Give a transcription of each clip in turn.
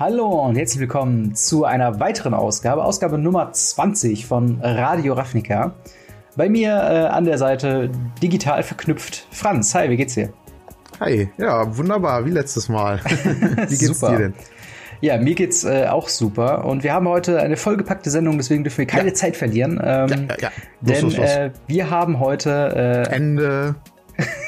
Hallo und herzlich willkommen zu einer weiteren Ausgabe, Ausgabe Nummer 20 von Radio Ravnica. Bei mir äh, an der Seite digital verknüpft Franz. Hi, wie geht's dir? Hi, ja, wunderbar, wie letztes Mal. wie geht's dir denn? Ja, mir geht's äh, auch super. Und wir haben heute eine vollgepackte Sendung, deswegen dürfen wir keine ja. Zeit verlieren. Ähm, ja, ja, ja. Los, denn los, los. Äh, wir haben heute äh, Ende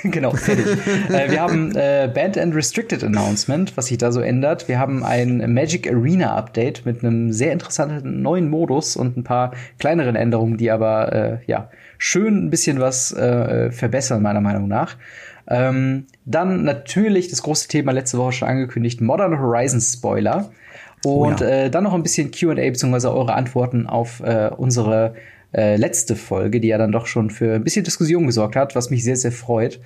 genau, fertig. äh, wir haben äh, Band and Restricted Announcement, was sich da so ändert. Wir haben ein Magic Arena Update mit einem sehr interessanten neuen Modus und ein paar kleineren Änderungen, die aber äh, ja schön ein bisschen was äh, verbessern, meiner Meinung nach. Ähm, dann natürlich das große Thema letzte Woche schon angekündigt, Modern Horizons Spoiler. Und oh ja. äh, dann noch ein bisschen QA bzw. eure Antworten auf äh, unsere äh, letzte Folge, die ja dann doch schon für ein bisschen Diskussion gesorgt hat, was mich sehr, sehr freut.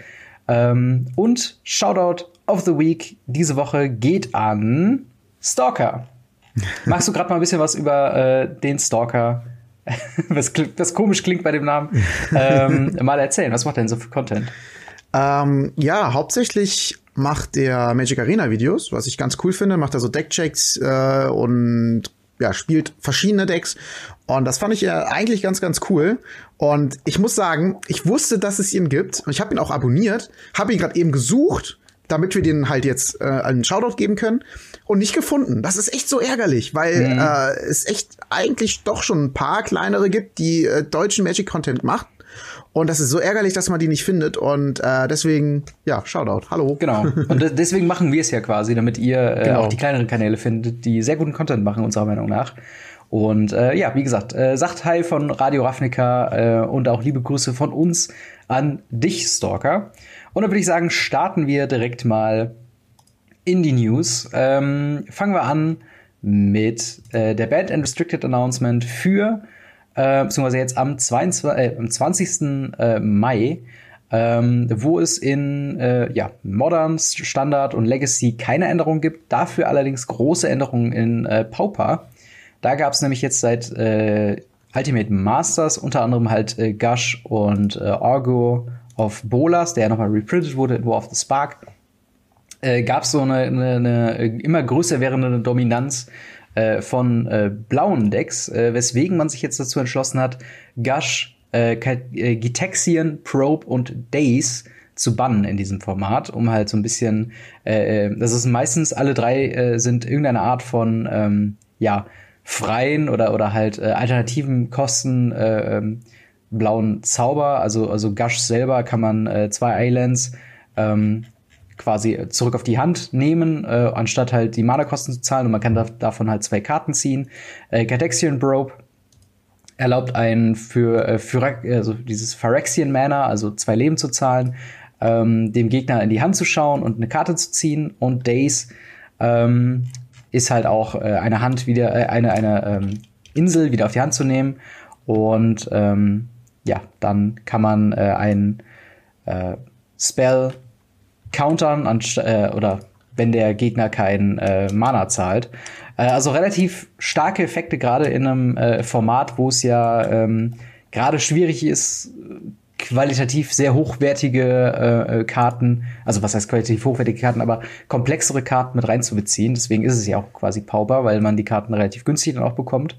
Ähm, und Shoutout of the Week diese Woche geht an Stalker. Magst du gerade mal ein bisschen was über äh, den Stalker, was, was, komisch klingt bei dem Namen, ähm, mal erzählen? Was macht er denn so für Content? Ähm, ja, hauptsächlich macht der Magic Arena Videos, was ich ganz cool finde, macht er so Deckchecks äh, und ja, spielt verschiedene Decks. Und das fand ich ja eigentlich ganz, ganz cool. Und ich muss sagen, ich wusste, dass es ihn gibt. Und ich habe ihn auch abonniert, habe ihn gerade eben gesucht, damit wir den halt jetzt äh, einen Shoutout geben können. Und nicht gefunden. Das ist echt so ärgerlich, weil mhm. äh, es echt eigentlich doch schon ein paar kleinere gibt, die äh, deutschen Magic-Content macht. Und das ist so ärgerlich, dass man die nicht findet. Und äh, deswegen, ja, Shoutout. Hallo. Genau. Und deswegen machen wir es ja quasi, damit ihr äh, genau. auch die kleineren Kanäle findet, die sehr guten Content machen, unserer Meinung nach. Und äh, ja, wie gesagt, äh, sagt Hi von Radio Ravnica äh, und auch liebe Grüße von uns an dich, Stalker. Und dann würde ich sagen, starten wir direkt mal in die News. Ähm, fangen wir an mit äh, der Band and Restricted Announcement für äh, beziehungsweise jetzt am, 22, äh, am 20. Äh, Mai, ähm, wo es in äh, ja, Modern, Standard und Legacy keine Änderungen gibt, dafür allerdings große Änderungen in äh, Pauper. Da gab es nämlich jetzt seit äh, Ultimate Masters unter anderem halt äh, Gush und äh, Argo of Bolas, der ja nochmal reprintet wurde in War of the Spark. Äh, gab es so eine, eine, eine immer größer werdende Dominanz äh, von äh, blauen Decks, äh, weswegen man sich jetzt dazu entschlossen hat, Gush, äh, äh, Gitexian, Probe und Days zu bannen in diesem Format, um halt so ein bisschen, äh, äh, das ist meistens alle drei äh, sind irgendeine Art von, ähm, ja, freien oder, oder halt äh, alternativen Kosten äh, ähm, blauen Zauber. Also, also Gush selber kann man äh, zwei Islands ähm, quasi zurück auf die Hand nehmen, äh, anstatt halt die Mana-Kosten zu zahlen. Und man kann da, davon halt zwei Karten ziehen. Äh, Cadexian Brobe erlaubt einen für, äh, für also dieses Phyrexian Mana, also zwei Leben zu zahlen, ähm, dem Gegner in die Hand zu schauen und eine Karte zu ziehen. Und Days ähm, ist halt auch äh, eine Hand wieder, äh, eine, eine ähm, Insel wieder auf die Hand zu nehmen. Und ähm, ja, dann kann man äh, ein äh, Spell countern äh, oder wenn der Gegner kein äh, Mana zahlt. Äh, also relativ starke Effekte gerade in einem äh, Format, wo es ja ähm, gerade schwierig ist, qualitativ sehr hochwertige äh, äh, Karten, also was heißt qualitativ hochwertige Karten, aber komplexere Karten mit reinzubeziehen. Deswegen ist es ja auch quasi Pauper, weil man die Karten relativ günstig dann auch bekommt.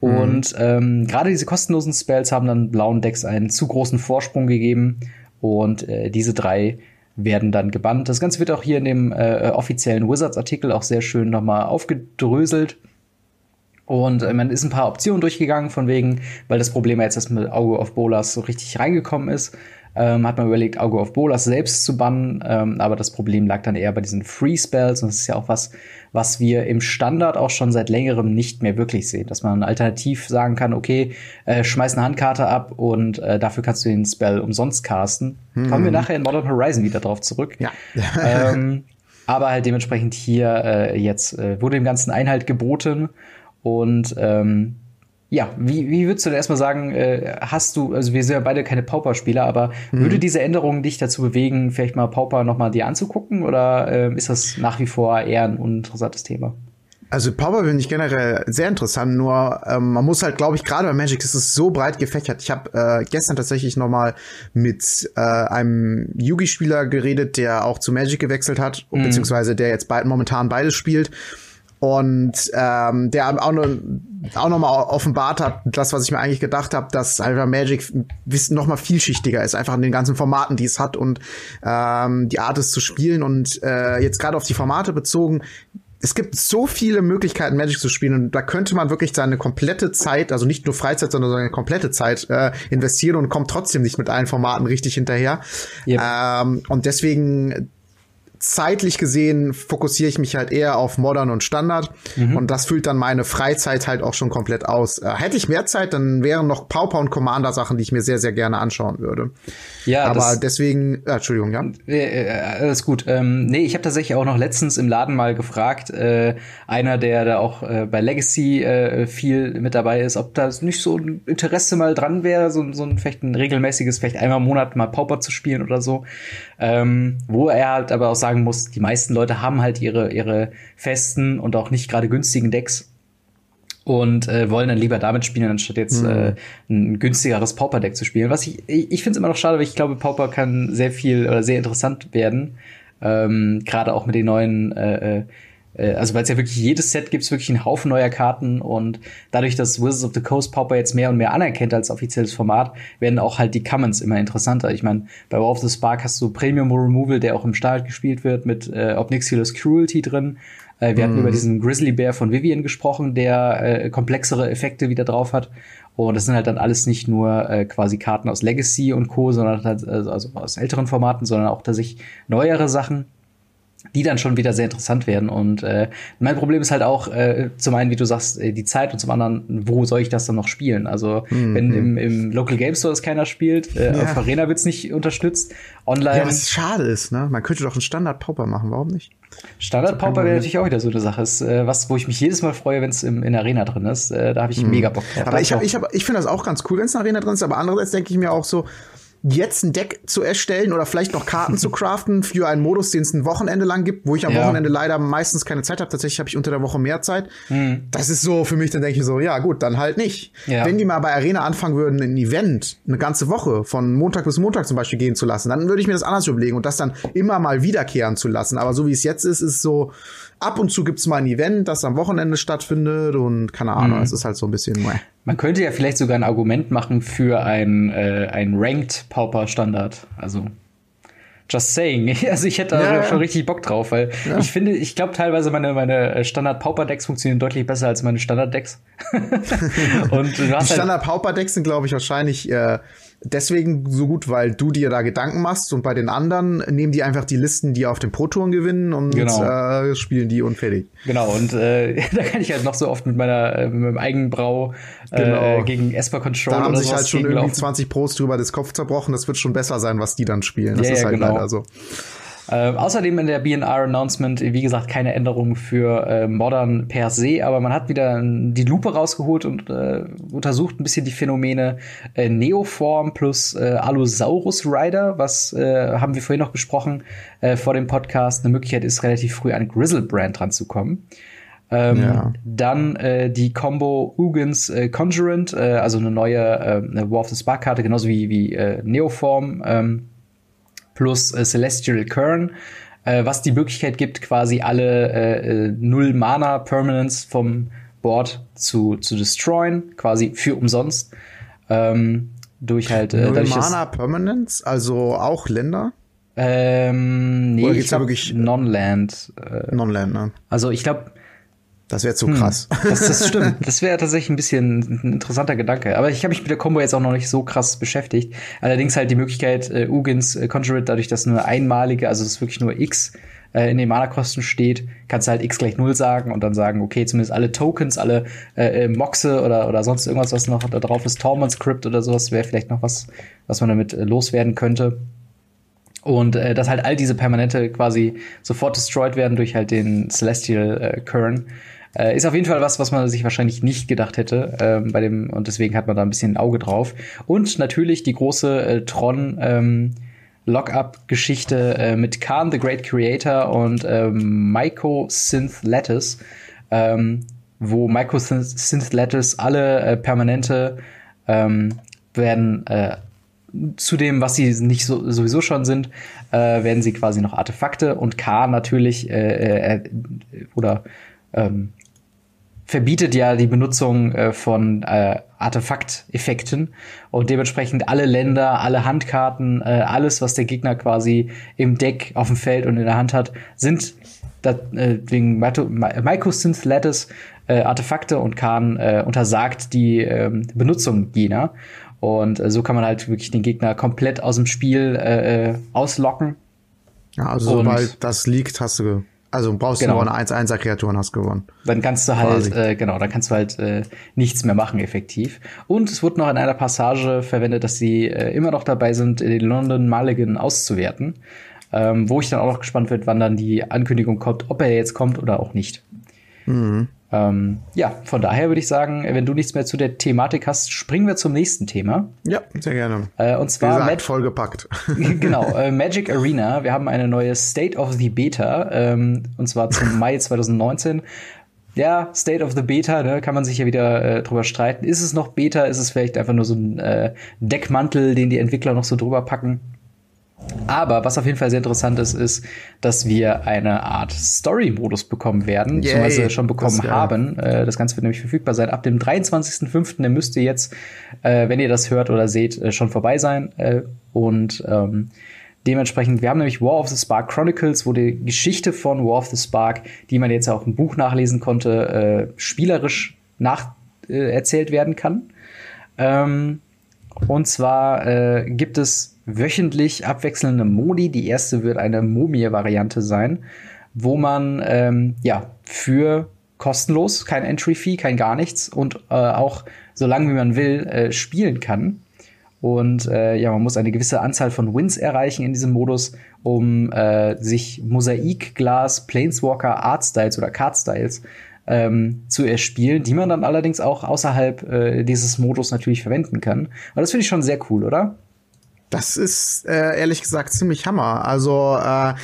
Mhm. Und ähm, gerade diese kostenlosen Spells haben dann blauen Decks einen zu großen Vorsprung gegeben. Und äh, diese drei werden dann gebannt. Das Ganze wird auch hier in dem äh, offiziellen Wizards-Artikel auch sehr schön nochmal aufgedröselt. Und äh, man ist ein paar Optionen durchgegangen, von wegen, weil das Problem jetzt dass mit Auge of Bolas so richtig reingekommen ist, ähm, hat man überlegt, Auge of Bolas selbst zu bannen. Ähm, aber das Problem lag dann eher bei diesen Free Spells. Und das ist ja auch was, was wir im Standard auch schon seit längerem nicht mehr wirklich sehen. Dass man alternativ sagen kann, okay, äh, schmeiß eine Handkarte ab und äh, dafür kannst du den Spell umsonst casten. Mhm. Kommen wir nachher in Modern Horizon wieder drauf zurück. Ja. ähm, aber halt dementsprechend hier äh, jetzt äh, wurde dem Ganzen Einhalt geboten und ähm, ja, wie, wie würdest du denn erstmal sagen, äh, hast du, also wir sind ja beide keine Pauper-Spieler, aber mhm. würde diese Änderung dich dazu bewegen, vielleicht mal Pauper nochmal dir anzugucken oder äh, ist das nach wie vor eher ein uninteressantes Thema? Also Pauper finde ich generell sehr interessant, nur ähm, man muss halt, glaube ich, gerade bei Magic ist es so breit gefächert. Ich habe äh, gestern tatsächlich noch mal mit äh, einem Yugi-Spieler geredet, der auch zu Magic gewechselt hat, mhm. beziehungsweise der jetzt be momentan beides spielt. Und ähm, der auch noch auch noch mal offenbart hat, das, was ich mir eigentlich gedacht habe, dass einfach Magic wissen noch mal vielschichtiger ist, einfach in den ganzen Formaten, die es hat und ähm, die Art es zu spielen und äh, jetzt gerade auf die Formate bezogen, es gibt so viele Möglichkeiten, Magic zu spielen und da könnte man wirklich seine komplette Zeit, also nicht nur Freizeit, sondern seine komplette Zeit äh, investieren und kommt trotzdem nicht mit allen Formaten richtig hinterher. Yep. Ähm, und deswegen zeitlich gesehen fokussiere ich mich halt eher auf Modern und Standard mhm. und das füllt dann meine Freizeit halt auch schon komplett aus. Äh, hätte ich mehr Zeit, dann wären noch Pauper und Commander Sachen, die ich mir sehr, sehr gerne anschauen würde. Ja, aber deswegen, äh, Entschuldigung, ja. Äh, alles gut. Ähm, nee, ich habe tatsächlich auch noch letztens im Laden mal gefragt, äh, einer, der da auch äh, bei Legacy äh, viel mit dabei ist, ob da nicht so ein Interesse mal dran wäre, so, so ein vielleicht ein regelmäßiges, vielleicht einmal im Monat mal Pauper zu spielen oder so. Ähm, wo er halt aber auch sagen muss, die meisten Leute haben halt ihre, ihre festen und auch nicht gerade günstigen Decks und äh, wollen dann lieber damit spielen, anstatt jetzt mhm. äh, ein günstigeres Pauper-Deck zu spielen. Was ich, ich, ich finde es immer noch schade, weil ich glaube, Pauper kann sehr viel oder sehr interessant werden. Ähm, Gerade auch mit den neuen äh, äh also weil es ja wirklich jedes Set gibt es wirklich einen Haufen neuer Karten und dadurch, dass Wizards of the Coast Pauper jetzt mehr und mehr anerkennt als offizielles Format, werden auch halt die Commons immer interessanter. Ich meine, bei War of the Spark hast du Premium Removal, der auch im Start gespielt wird, mit äh, Obnixious Cruelty drin. Äh, wir mm. hatten über diesen Grizzly Bear von Vivian gesprochen, der äh, komplexere Effekte wieder drauf hat. Und das sind halt dann alles nicht nur äh, quasi Karten aus Legacy und Co., sondern halt, also, also aus älteren Formaten, sondern auch tatsächlich neuere Sachen die dann schon wieder sehr interessant werden. Und äh, mein Problem ist halt auch, äh, zum einen, wie du sagst, äh, die Zeit und zum anderen, wo soll ich das dann noch spielen? Also, mhm. wenn im, im Local Game Store das keiner spielt, äh, ja. auf Arena wird's nicht unterstützt, online. Ja, was schade ist, ne? Man könnte doch einen Standard-Pauper machen, warum nicht? Standard-Pauper wäre natürlich auch wieder so eine Sache. Ist, äh, was, wo ich mich jedes Mal freue, wenn es in der Arena drin ist. Äh, da habe ich mhm. mega Bock drauf. Aber ich, hab, ich, hab, ich finde das auch ganz cool, wenn es in der Arena drin ist, aber andererseits denke ich mir auch so, jetzt ein Deck zu erstellen oder vielleicht noch Karten zu craften für einen Modus, den es ein Wochenende lang gibt, wo ich am ja. Wochenende leider meistens keine Zeit habe. Tatsächlich habe ich unter der Woche mehr Zeit. Mhm. Das ist so für mich, dann denke ich so, ja gut, dann halt nicht. Ja. Wenn die mal bei Arena anfangen würden, ein Event eine ganze Woche von Montag bis Montag zum Beispiel gehen zu lassen, dann würde ich mir das anders überlegen und das dann immer mal wiederkehren zu lassen. Aber so wie es jetzt ist, ist so, ab und zu gibt's mal ein Event, das am Wochenende stattfindet und keine Ahnung, mhm. es ist halt so ein bisschen. Meh. Man könnte ja vielleicht sogar ein Argument machen für ein, äh, ein Ranked Pauper Standard. Also Just saying. Also ich hätte da ja, schon richtig Bock drauf, weil ja. ich finde, ich glaube teilweise meine, meine Standard Pauper Decks funktionieren deutlich besser als meine Standard Decks. und du hast Die Standard Pauper Decks sind, glaube ich, wahrscheinlich äh, deswegen so gut, weil du dir da Gedanken machst und bei den anderen nehmen die einfach die Listen, die auf den Pro-Touren gewinnen und genau. äh, spielen die und fertig. Genau, und äh, da kann ich halt noch so oft mit meiner äh, mit meinem Eigenbrau äh, genau. gegen Esper Control Da haben sich halt schon irgendwie laufen. 20 Pros drüber das Kopf zerbrochen, das wird schon besser sein, was die dann spielen. Das ja, ist ja, halt genau. leider so. Äh, außerdem in der BNR-Announcement, wie gesagt, keine Änderung für äh, Modern per se, aber man hat wieder die Lupe rausgeholt und äh, untersucht ein bisschen die Phänomene äh, Neoform plus äh, Allosaurus Rider, was äh, haben wir vorhin noch besprochen vor dem Podcast, eine Möglichkeit ist, relativ früh an Grizzle-Brand ranzukommen. Ähm, ja. Dann äh, die Combo Ugins äh, Conjurant, äh, also eine neue äh, War of the Spark-Karte, genauso wie, wie Neoform. Ähm, plus äh, Celestial Kern, äh, was die Möglichkeit gibt, quasi alle äh, äh, Null Mana Permanents vom Board zu, zu destroyen, quasi für umsonst. Ähm, durch halt äh, Null Mana Permanents, also auch Länder? Ähm, nee, ich glaube Non-Land. Äh, Non-Land, ne? Also ich glaube, das wäre zu hm, krass. Das, das stimmt. Das wäre tatsächlich ein bisschen ein interessanter Gedanke. Aber ich habe mich mit der Combo jetzt auch noch nicht so krass beschäftigt. Allerdings halt die Möglichkeit, äh, Ugins äh, Conjurate, dadurch, dass nur einmalige, also es wirklich nur X äh, in den Mana-Kosten steht, kannst du halt X gleich Null sagen und dann sagen, okay, zumindest alle Tokens, alle äh, äh Moxe oder, oder sonst irgendwas, was noch da drauf ist, Torment Script oder sowas, wäre vielleicht noch was, was man damit äh, loswerden könnte. Und äh, dass halt all diese Permanente quasi sofort destroyed werden durch halt den Celestial äh, Kern. Äh, ist auf jeden Fall was, was man sich wahrscheinlich nicht gedacht hätte ähm, bei dem und deswegen hat man da ein bisschen ein Auge drauf. Und natürlich die große äh, Tron ähm, Lockup-Geschichte äh, mit Khan, the Great Creator und ähm, Myco Synth Lattice, ähm, wo Myco Synth Lattice alle äh, Permanente ähm, werden äh, zu dem, was sie nicht so, sowieso schon sind, äh, werden sie quasi noch Artefakte und K natürlich äh, äh, oder ähm, verbietet ja die Benutzung äh, von äh, Artefakteffekten und dementsprechend alle Länder, alle Handkarten, äh, alles, was der Gegner quasi im Deck, auf dem Feld und in der Hand hat, sind dat, äh, wegen Mycosynth Lattice äh, Artefakte und Khan äh, untersagt die äh, Benutzung jener. Und äh, so kann man halt wirklich den Gegner komplett aus dem Spiel äh, äh auslocken. Ja, also sobald das liegt, hast du also brauchst genau. du nur eine 1-1er Kreatur und hast gewonnen. Dann kannst du halt, äh, genau, dann kannst du halt äh, nichts mehr machen, effektiv. Und es wurde noch in einer Passage verwendet, dass sie äh, immer noch dabei sind, den London Mulligan auszuwerten. Ähm, wo ich dann auch noch gespannt wird, wann dann die Ankündigung kommt, ob er jetzt kommt oder auch nicht. Mhm. Ähm, ja, von daher würde ich sagen, wenn du nichts mehr zu der Thematik hast, springen wir zum nächsten Thema. Ja, sehr gerne. Äh, und zwar gesagt, vollgepackt. genau, äh, Magic Arena. Wir haben eine neue State of the Beta, ähm, und zwar zum Mai 2019. Ja, State of the Beta, ne, kann man sich ja wieder äh, drüber streiten. Ist es noch Beta? Ist es vielleicht einfach nur so ein äh, Deckmantel, den die Entwickler noch so drüber packen? Aber was auf jeden Fall sehr interessant ist, ist, dass wir eine Art Story-Modus bekommen werden, Yay, beziehungsweise schon bekommen das, haben. Äh, das Ganze wird nämlich verfügbar sein ab dem 23.05. Der müsste jetzt, äh, wenn ihr das hört oder seht, äh, schon vorbei sein. Und ähm, dementsprechend, wir haben nämlich War of the Spark Chronicles, wo die Geschichte von War of the Spark, die man jetzt auch im Buch nachlesen konnte, spielerisch nacherzählt werden kann. Ähm, und zwar äh, gibt es wöchentlich abwechselnde Modi. Die erste wird eine Mumie-Variante sein, wo man ähm, ja für kostenlos, kein Entry-Fee, kein gar nichts und äh, auch so lange wie man will äh, spielen kann. Und äh, ja, man muss eine gewisse Anzahl von Wins erreichen in diesem Modus, um äh, sich Mosaikglas, Planeswalker, Artstyles oder Cardstyles ähm, zu erspielen, die man dann allerdings auch außerhalb äh, dieses Modus natürlich verwenden kann. Und das finde ich schon sehr cool, oder? Das ist äh, ehrlich gesagt ziemlich Hammer. Also äh,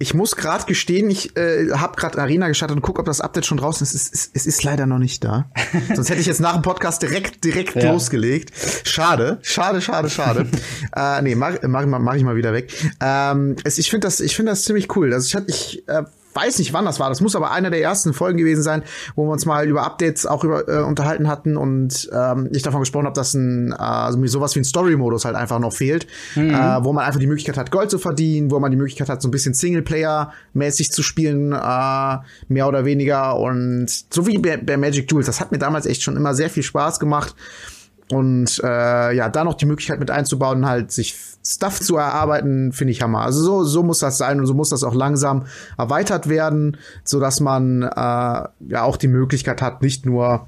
ich muss gerade gestehen, ich äh, habe gerade Arena gestartet und guck, ob das Update schon draußen ist. Es, ist. es ist leider noch nicht da. Sonst hätte ich jetzt nach dem Podcast direkt direkt ja. losgelegt. Schade, schade, schade, schade. äh, nee, mach, mach, mach ich mal wieder weg. Ähm, es, ich finde das, ich finde das ziemlich cool. Also ich hatte, ich äh, weiß nicht, wann das war. Das muss aber einer der ersten Folgen gewesen sein, wo wir uns mal über Updates auch über, äh, unterhalten hatten und ähm, ich davon gesprochen habe, dass ein, äh, sowas wie ein Story-Modus halt einfach noch fehlt, mhm. äh, wo man einfach die Möglichkeit hat, Gold zu verdienen, wo man die Möglichkeit hat, so ein bisschen Singleplayer-mäßig zu spielen, äh, mehr oder weniger. Und so wie bei, bei Magic Duels, das hat mir damals echt schon immer sehr viel Spaß gemacht. Und äh, ja, da noch die Möglichkeit mit einzubauen, halt sich Stuff zu erarbeiten, finde ich Hammer. Also so, so muss das sein und so muss das auch langsam erweitert werden, so dass man äh, ja auch die Möglichkeit hat, nicht nur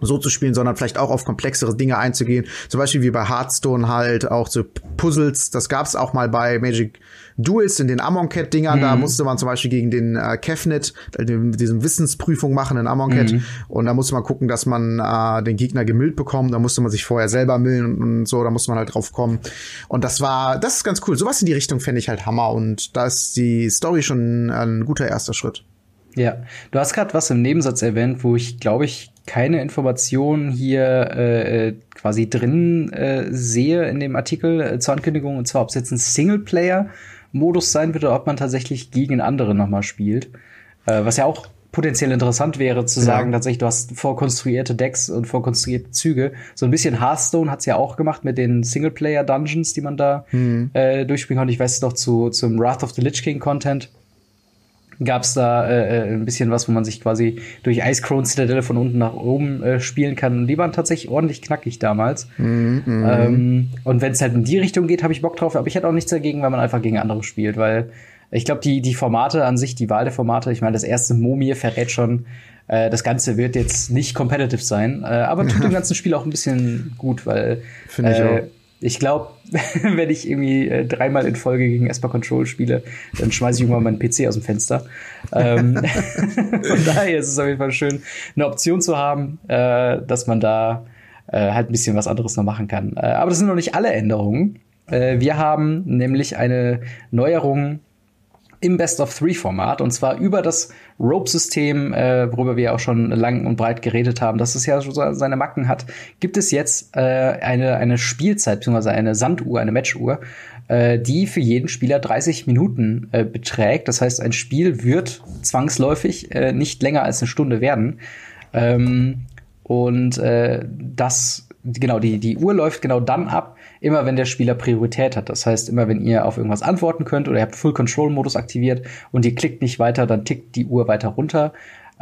so zu spielen, sondern vielleicht auch auf komplexere Dinge einzugehen. Zum Beispiel wie bei Hearthstone halt auch so Puzzles. Das gab's auch mal bei Magic Duels in den Amonkhet-Dingern. Mhm. Da musste man zum Beispiel gegen den äh, Kefnet, äh, diesen Wissensprüfung machen in Amonkhet. Mhm. Und da musste man gucken, dass man äh, den Gegner gemüllt bekommt. Da musste man sich vorher selber millen und, so. Da musste man halt drauf kommen. Und das war, das ist ganz cool. Sowas in die Richtung fände ich halt Hammer. Und da ist die Story schon ein guter erster Schritt. Ja, du hast gerade was im Nebensatz erwähnt, wo ich glaube ich keine Informationen hier äh, äh, quasi drin äh, sehe in dem Artikel äh, zur Ankündigung, und zwar ob es jetzt ein Singleplayer-Modus sein wird oder ob man tatsächlich gegen andere nochmal spielt. Äh, was ja auch potenziell interessant wäre zu sagen, ja. tatsächlich, du hast vorkonstruierte Decks und vorkonstruierte Züge. So ein bisschen Hearthstone hat's ja auch gemacht mit den Singleplayer-Dungeons, die man da mhm. äh, durchspielen konnte. Ich weiß es noch zu, zum Wrath of the Lich King Content gab es da äh, äh, ein bisschen was, wo man sich quasi durch Ice Crown Citadel von unten nach oben äh, spielen kann. Und die waren tatsächlich ordentlich knackig damals. Mm -hmm. ähm, und wenn es halt in die Richtung geht, habe ich Bock drauf. Aber ich hätte auch nichts dagegen, weil man einfach gegen andere spielt, weil ich glaube, die, die Formate an sich, die Wahl der Formate, ich meine, das erste Momie verrät schon, äh, das Ganze wird jetzt nicht competitive sein, äh, aber tut dem ganzen Spiel auch ein bisschen gut, weil Finde ich äh, ich glaube, wenn ich irgendwie äh, dreimal in Folge gegen Esper Control spiele, dann schmeiße ich irgendwann meinen PC aus dem Fenster. ähm, von daher ist es auf jeden Fall schön, eine Option zu haben, äh, dass man da äh, halt ein bisschen was anderes noch machen kann. Äh, aber das sind noch nicht alle Änderungen. Äh, wir haben nämlich eine Neuerung im Best of Three Format und zwar über das Rope-System, äh, worüber wir auch schon lang und breit geredet haben, dass es ja so seine Macken hat, gibt es jetzt äh, eine, eine Spielzeit, beziehungsweise eine Sanduhr, eine Matchuhr, äh, die für jeden Spieler 30 Minuten äh, beträgt. Das heißt, ein Spiel wird zwangsläufig äh, nicht länger als eine Stunde werden. Ähm, und äh, das, genau, die, die Uhr läuft genau dann ab, immer wenn der Spieler Priorität hat. Das heißt, immer wenn ihr auf irgendwas antworten könnt oder ihr habt Full Control Modus aktiviert und ihr klickt nicht weiter, dann tickt die Uhr weiter runter.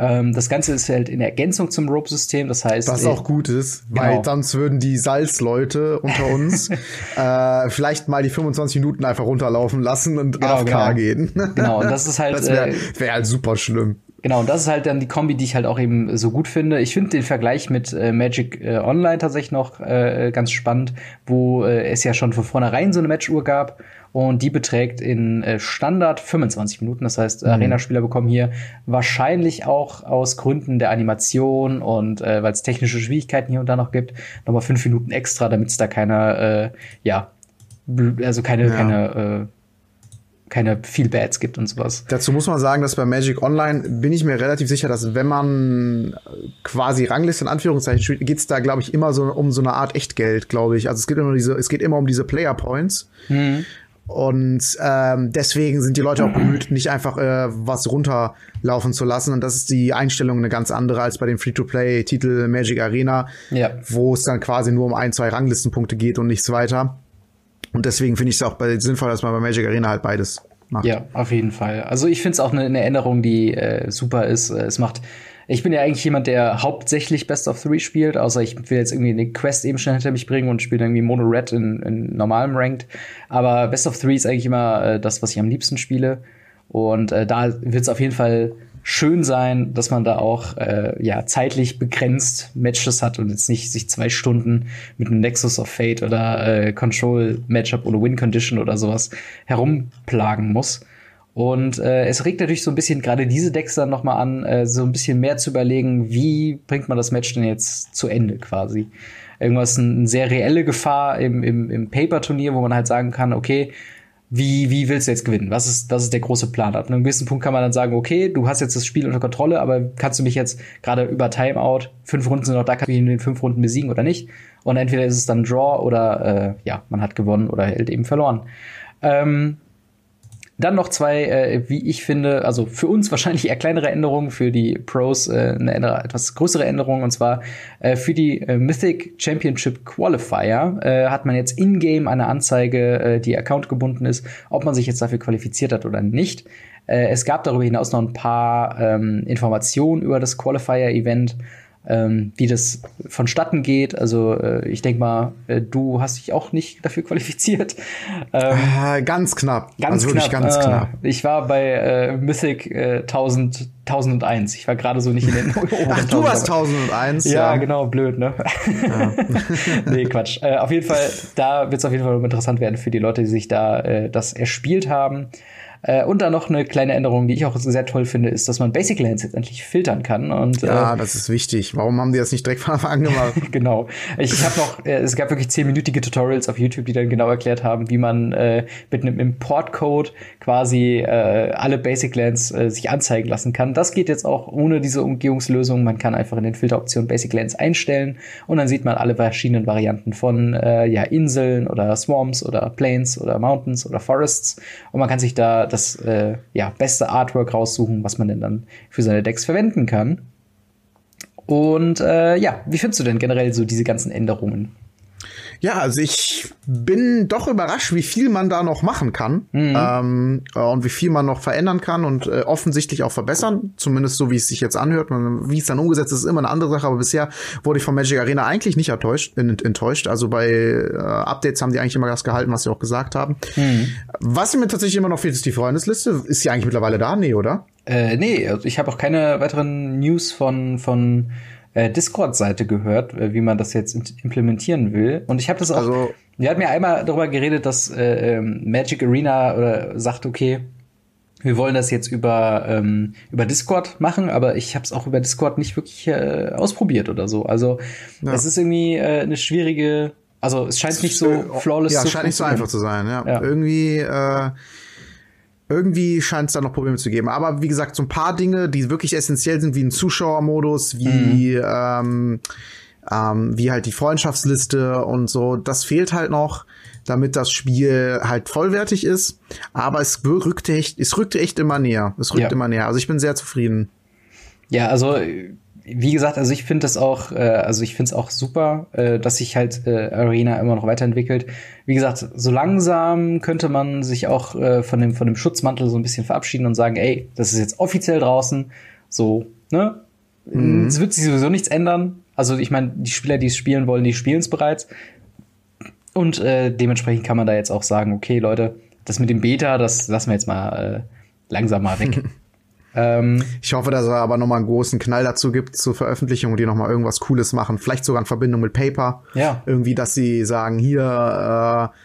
Ähm, das Ganze ist halt in Ergänzung zum Rope-System. Das heißt, was auch gut ist, genau. weil sonst würden die Salzleute unter uns äh, vielleicht mal die 25 Minuten einfach runterlaufen lassen und genau, AFK genau. gehen. genau, und das ist halt. Das wäre äh, wär halt super schlimm. Genau, und das ist halt dann die Kombi, die ich halt auch eben so gut finde. Ich finde den Vergleich mit äh, Magic äh, Online tatsächlich noch äh, ganz spannend, wo äh, es ja schon von vornherein so eine Matchuhr gab und die beträgt in äh, Standard 25 Minuten. Das heißt, mhm. Arena-Spieler bekommen hier wahrscheinlich auch aus Gründen der Animation und äh, weil es technische Schwierigkeiten hier und da noch gibt, nochmal fünf Minuten extra, damit es da keine, äh, ja, also keine, ja. keine keine viel Bads gibt und sowas. Dazu muss man sagen, dass bei Magic Online bin ich mir relativ sicher, dass wenn man quasi Rangliste in Anführungszeichen spielt, geht's da, glaube ich, immer so um so eine Art Echtgeld, glaube ich. Also es geht immer diese, es geht immer um diese Player Points. Mhm. Und ähm, deswegen sind die Leute auch bemüht, nicht einfach äh, was runterlaufen zu lassen. Und das ist die Einstellung eine ganz andere als bei dem Free-to-Play-Titel Magic Arena, ja. wo es dann quasi nur um ein, zwei Ranglistenpunkte geht und nichts weiter. Und deswegen finde ich es auch sinnvoll, dass man bei Magic Arena halt beides macht. Ja, auf jeden Fall. Also ich finde es auch eine, eine Änderung, die äh, super ist. Äh, es macht ich bin ja eigentlich jemand, der hauptsächlich Best of Three spielt, außer ich will jetzt irgendwie eine Quest eben schnell hinter mich bringen und spiele irgendwie Mono Red in, in normalem Ranked. Aber Best of Three ist eigentlich immer äh, das, was ich am liebsten spiele. Und äh, da wird es auf jeden Fall schön sein, dass man da auch äh, ja zeitlich begrenzt Matches hat und jetzt nicht sich zwei Stunden mit einem Nexus of Fate oder äh, Control Matchup oder Win Condition oder sowas herumplagen muss. Und äh, es regt natürlich so ein bisschen gerade diese Decks dann noch mal an, äh, so ein bisschen mehr zu überlegen, wie bringt man das Match denn jetzt zu Ende quasi. Irgendwas eine sehr reelle Gefahr im, im, im Paper-Turnier, wo man halt sagen kann, okay, wie, wie willst du jetzt gewinnen? Was ist, das ist der große Plan. Ab einem gewissen Punkt kann man dann sagen, okay, du hast jetzt das Spiel unter Kontrolle, aber kannst du mich jetzt gerade über Timeout, fünf Runden sind noch da, kannst du mich in den fünf Runden besiegen oder nicht? Und entweder ist es dann Draw oder äh, ja, man hat gewonnen oder hält eben verloren. Ähm, dann noch zwei, äh, wie ich finde, also für uns wahrscheinlich eher kleinere Änderungen, für die Pros äh, eine etwas größere Änderung. Und zwar äh, für die äh, Mythic Championship Qualifier äh, hat man jetzt in-game eine Anzeige, äh, die Account gebunden ist, ob man sich jetzt dafür qualifiziert hat oder nicht. Es gab darüber hinaus noch ein paar ähm, Informationen über das Qualifier-Event ähm, wie das vonstatten geht. Also äh, ich denke mal, äh, du hast dich auch nicht dafür qualifiziert. Ähm, äh, ganz knapp. Ganz also knapp. Ganz knapp. ich war bei äh, Mythic äh, 1000, 1001. Ich war gerade so nicht in den Ach, du warst 1001. Ja, ja, genau, blöd, ne? Ja. nee, Quatsch. Äh, auf jeden Fall, da wird es auf jeden Fall interessant werden für die Leute, die sich da äh, das erspielt haben. Äh, und dann noch eine kleine Änderung, die ich auch sehr toll finde, ist, dass man Basic Lands jetzt endlich filtern kann. Und, ja, äh, das ist wichtig. Warum haben die das nicht direkt von Anfang an gemacht? genau. Ich, habe noch, äh, es gab wirklich zehnminütige Tutorials auf YouTube, die dann genau erklärt haben, wie man äh, mit einem Import-Code quasi äh, alle Basic Lands äh, sich anzeigen lassen kann. Das geht jetzt auch ohne diese Umgehungslösung. Man kann einfach in den Filteroptionen Basic Lands einstellen und dann sieht man alle verschiedenen Varianten von äh, ja, Inseln oder Swamps oder Plains oder Mountains oder Forests. Und man kann sich da das äh, ja, beste Artwork raussuchen, was man denn dann für seine Decks verwenden kann. Und äh, ja, wie findest du denn generell so diese ganzen Änderungen? Ja, also ich bin doch überrascht, wie viel man da noch machen kann mhm. ähm, und wie viel man noch verändern kann und äh, offensichtlich auch verbessern. Zumindest so, wie es sich jetzt anhört. Wie es dann umgesetzt ist, ist immer eine andere Sache. Aber bisher wurde ich von Magic Arena eigentlich nicht enttäuscht. enttäuscht. Also bei äh, Updates haben die eigentlich immer das gehalten, was sie auch gesagt haben. Mhm. Was mir tatsächlich immer noch fehlt, ist die Freundesliste. Ist sie eigentlich mittlerweile da? Nee, oder? Äh, nee, also ich habe auch keine weiteren News von von äh, Discord-Seite gehört, äh, wie man das jetzt implementieren will. Und ich habe das auch. Also, wir hatten ja einmal darüber geredet, dass äh, ähm, Magic Arena oder sagt, okay, wir wollen das jetzt über ähm, über Discord machen, aber ich habe es auch über Discord nicht wirklich äh, ausprobiert oder so. Also ja. es ist irgendwie äh, eine schwierige. Also es scheint nicht so flawless ja, zu sein. Ja, scheint nicht so einfach zu sein. Ja, ja. irgendwie. Äh irgendwie scheint es da noch Probleme zu geben. Aber wie gesagt, so ein paar Dinge, die wirklich essentiell sind, wie ein Zuschauermodus, wie, mhm. ähm, ähm, wie halt die Freundschaftsliste und so, das fehlt halt noch. damit das Spiel halt vollwertig ist. Aber es rückte echt, es rückte echt immer näher. Es rückte ja. immer näher. Also ich bin sehr zufrieden. Ja, also wie gesagt, also ich finde das auch, äh, also ich finde es auch super, äh, dass sich halt äh, Arena immer noch weiterentwickelt. Wie gesagt, so langsam könnte man sich auch äh, von dem von dem Schutzmantel so ein bisschen verabschieden und sagen, ey, das ist jetzt offiziell draußen. So, ne? Mhm. Es wird sich sowieso nichts ändern. Also ich meine, die Spieler, die es spielen wollen, die spielen es bereits. Und äh, dementsprechend kann man da jetzt auch sagen, okay, Leute, das mit dem Beta, das lassen wir jetzt mal äh, langsam mal weg. Ähm, ich hoffe, dass er aber noch mal einen großen Knall dazu gibt zur Veröffentlichung, die noch mal irgendwas Cooles machen. Vielleicht sogar in Verbindung mit Paper. Ja. Irgendwie, dass sie sagen, hier, äh,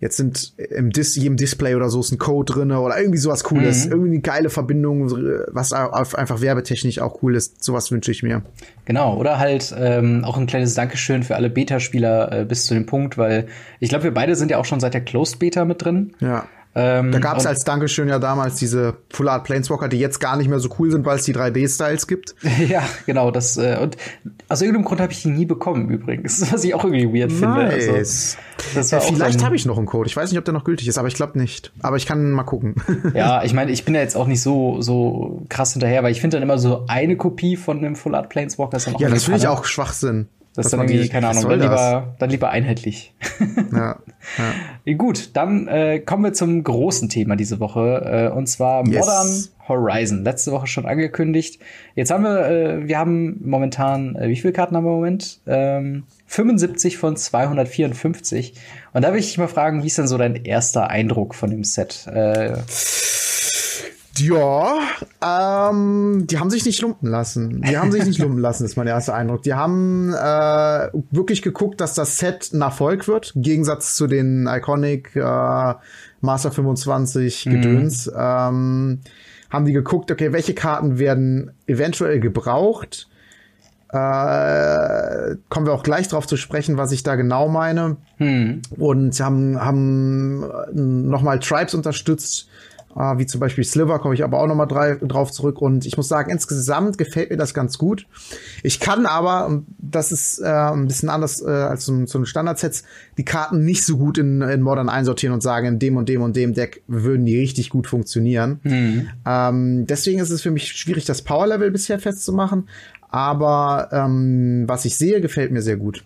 jetzt sind im Dis jedem Display oder so ist ein Code drinne oder irgendwie sowas Cooles. Mhm. Irgendwie eine geile Verbindung, was einfach werbetechnisch auch cool ist. Sowas wünsche ich mir. Genau, oder halt ähm, auch ein kleines Dankeschön für alle Beta-Spieler äh, bis zu dem Punkt, weil ich glaube, wir beide sind ja auch schon seit der Closed Beta mit drin. Ja. Ähm, da gab es als Dankeschön ja damals diese Full Art Planeswalker, die jetzt gar nicht mehr so cool sind, weil es die 3D-Styles gibt. ja, genau. Das, äh, und aus irgendeinem Grund habe ich die nie bekommen übrigens, was ich auch irgendwie weird nice. finde. Also, das ja, vielleicht habe ich noch einen Code. Ich weiß nicht, ob der noch gültig ist, aber ich glaube nicht. Aber ich kann mal gucken. ja, ich meine, ich bin ja jetzt auch nicht so, so krass hinterher, weil ich finde dann immer so eine Kopie von einem Full Art Planeswalker ist dann auch Ja, das finde ich auch Schwachsinn. Das ist dann irgendwie, keine Ahnung, dann lieber, dann lieber einheitlich. ja, ja. Gut, dann äh, kommen wir zum großen Thema diese Woche, äh, und zwar yes. Modern Horizon. Letzte Woche schon angekündigt. Jetzt haben wir, äh, wir haben momentan, äh, wie viele Karten haben wir im Moment? Ähm, 75 von 254. Und da will ich dich mal fragen, wie ist denn so dein erster Eindruck von dem Set? Äh, ja, ähm, die haben sich nicht lumpen lassen. Die haben sich nicht lumpen lassen, ist mein erster Eindruck. Die haben äh, wirklich geguckt, dass das Set ein Erfolg wird, im Gegensatz zu den Iconic äh, Master 25 Gedöns. Mhm. Ähm, haben die geguckt, okay, welche Karten werden eventuell gebraucht? Äh, kommen wir auch gleich drauf zu sprechen, was ich da genau meine. Mhm. Und haben, haben nochmal Tribes unterstützt, Uh, wie zum Beispiel Sliver, komme ich aber auch noch mal drauf zurück. Und ich muss sagen, insgesamt gefällt mir das ganz gut. Ich kann aber, und das ist äh, ein bisschen anders äh, als so, so ein Standardsets, die Karten nicht so gut in, in Modern einsortieren und sagen, in dem und dem und dem Deck würden die richtig gut funktionieren. Mhm. Ähm, deswegen ist es für mich schwierig, das Power-Level bisher festzumachen. Aber ähm, was ich sehe, gefällt mir sehr gut.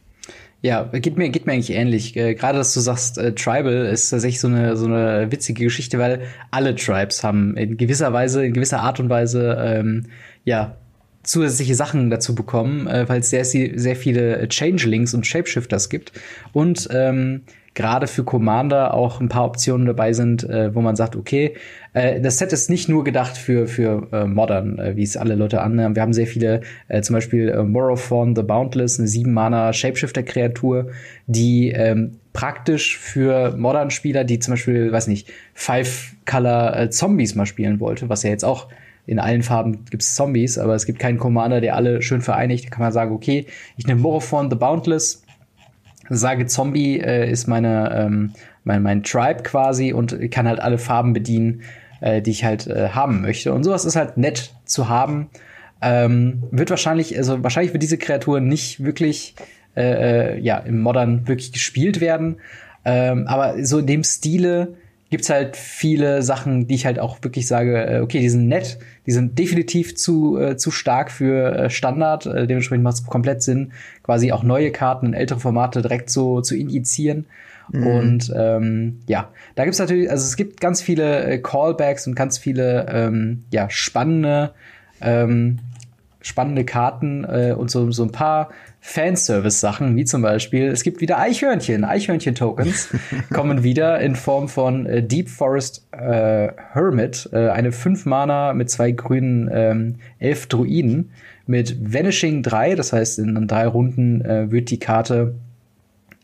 Ja, geht mir, geht mir eigentlich ähnlich. Äh, Gerade, dass du sagst, äh, Tribal ist tatsächlich so eine, so eine witzige Geschichte, weil alle Tribes haben in gewisser Weise, in gewisser Art und Weise, ähm, ja, zusätzliche Sachen dazu bekommen, äh, weil es sehr, sehr viele Changelings und Shapeshifters gibt. Und ähm, gerade für Commander auch ein paar Optionen dabei sind, äh, wo man sagt, okay, äh, das Set ist nicht nur gedacht für, für äh, Modern, äh, wie es alle Leute annehmen. Wir haben sehr viele, äh, zum Beispiel äh, Morrophon the Boundless, eine 7-Mana Shapeshifter-Kreatur, die ähm, praktisch für Modern-Spieler, die zum Beispiel, weiß nicht, Five-Color äh, mal spielen wollte, was ja jetzt auch in allen Farben gibt's Zombies, aber es gibt keinen Commander, der alle schön vereinigt. Da kann man sagen, okay, ich nehme Morophon the Boundless, sage Zombie äh, ist meine, ähm, mein, mein Tribe quasi und kann halt alle Farben bedienen, äh, die ich halt äh, haben möchte. Und sowas ist halt nett zu haben. Ähm, wird wahrscheinlich, also wahrscheinlich wird diese Kreatur nicht wirklich äh, äh, ja, im Modern wirklich gespielt werden. Ähm, aber so in dem Stile gibt's halt viele Sachen, die ich halt auch wirklich sage, äh, okay, die sind nett, die sind definitiv zu, äh, zu stark für äh, Standard. Äh, dementsprechend macht es komplett Sinn, quasi auch neue Karten in ältere Formate direkt so zu injizieren. Mhm. Und ähm, ja, da gibt's natürlich, also es gibt ganz viele äh, Callbacks und ganz viele ähm, ja, spannende ähm, spannende Karten äh, und so, so ein paar Fanservice-Sachen, wie zum Beispiel, es gibt wieder Eichhörnchen, Eichhörnchen-Tokens kommen wieder in Form von äh, Deep Forest äh, Hermit, äh, eine 5 Mana mit zwei grünen ähm, elf Druiden mit Vanishing 3, das heißt, in drei Runden äh, wird die Karte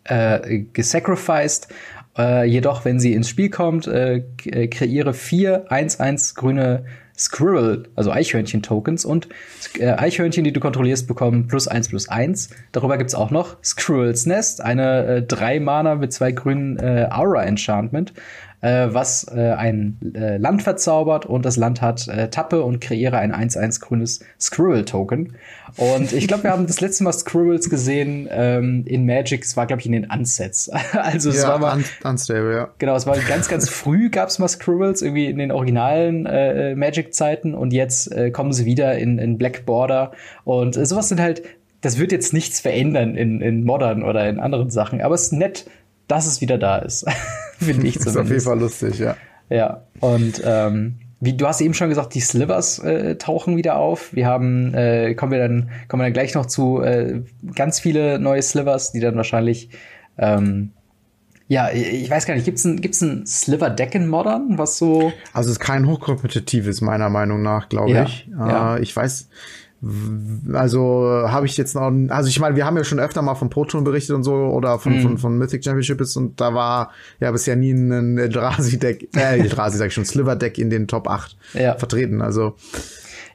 äh, gesacrificed. Äh, jedoch, wenn sie ins Spiel kommt, kreiere vier 1-1 grüne Squirrel, also Eichhörnchen-Tokens und äh, Eichhörnchen, die du kontrollierst, bekommen plus eins plus eins. Darüber gibt's auch noch Squirrel's Nest, eine äh, drei Mana mit zwei grünen äh, Aura-Enchantment äh, was äh, ein äh, Land verzaubert und das Land hat äh, Tappe und kreiere ein 1-1 grünes Squirrel-Token. Und ich glaube, wir haben das letzte Mal Squirrels gesehen ähm, in Magic, es war, glaube ich, in den Unsets. also es ja, war mal. un unstable, ja. Genau, es war ganz, ganz früh gab es mal Squirrels, irgendwie in den originalen äh, Magic-Zeiten und jetzt äh, kommen sie wieder in, in Black Border. Und äh, sowas sind halt das wird jetzt nichts verändern in, in Modern oder in anderen Sachen, aber es ist nett, dass es wieder da ist. Finde ich zumindest. ist auf jeden Fall lustig, ja. Ja, und ähm, wie du hast eben schon gesagt, die Slivers äh, tauchen wieder auf. Wir haben, äh, kommen wir dann, kommen wir dann gleich noch zu äh, ganz viele neue Slivers, die dann wahrscheinlich ähm, ja, ich weiß gar nicht, gibt's ein, gibt's ein Sliver-Deck in Modern, was so. Also es ist kein hochkompetitives, meiner Meinung nach, glaube Ja, ich. ja. Äh, ich weiß, also habe ich jetzt noch, also ich meine, wir haben ja schon öfter mal von Proton berichtet und so oder von, Mhm. von, von Mythic Championships und da war ja bisher nie ein Eldrazi-Deck, äh, Eldrazi sag ich schon, Sliver-Deck in den Top 8 Ja. vertreten. Also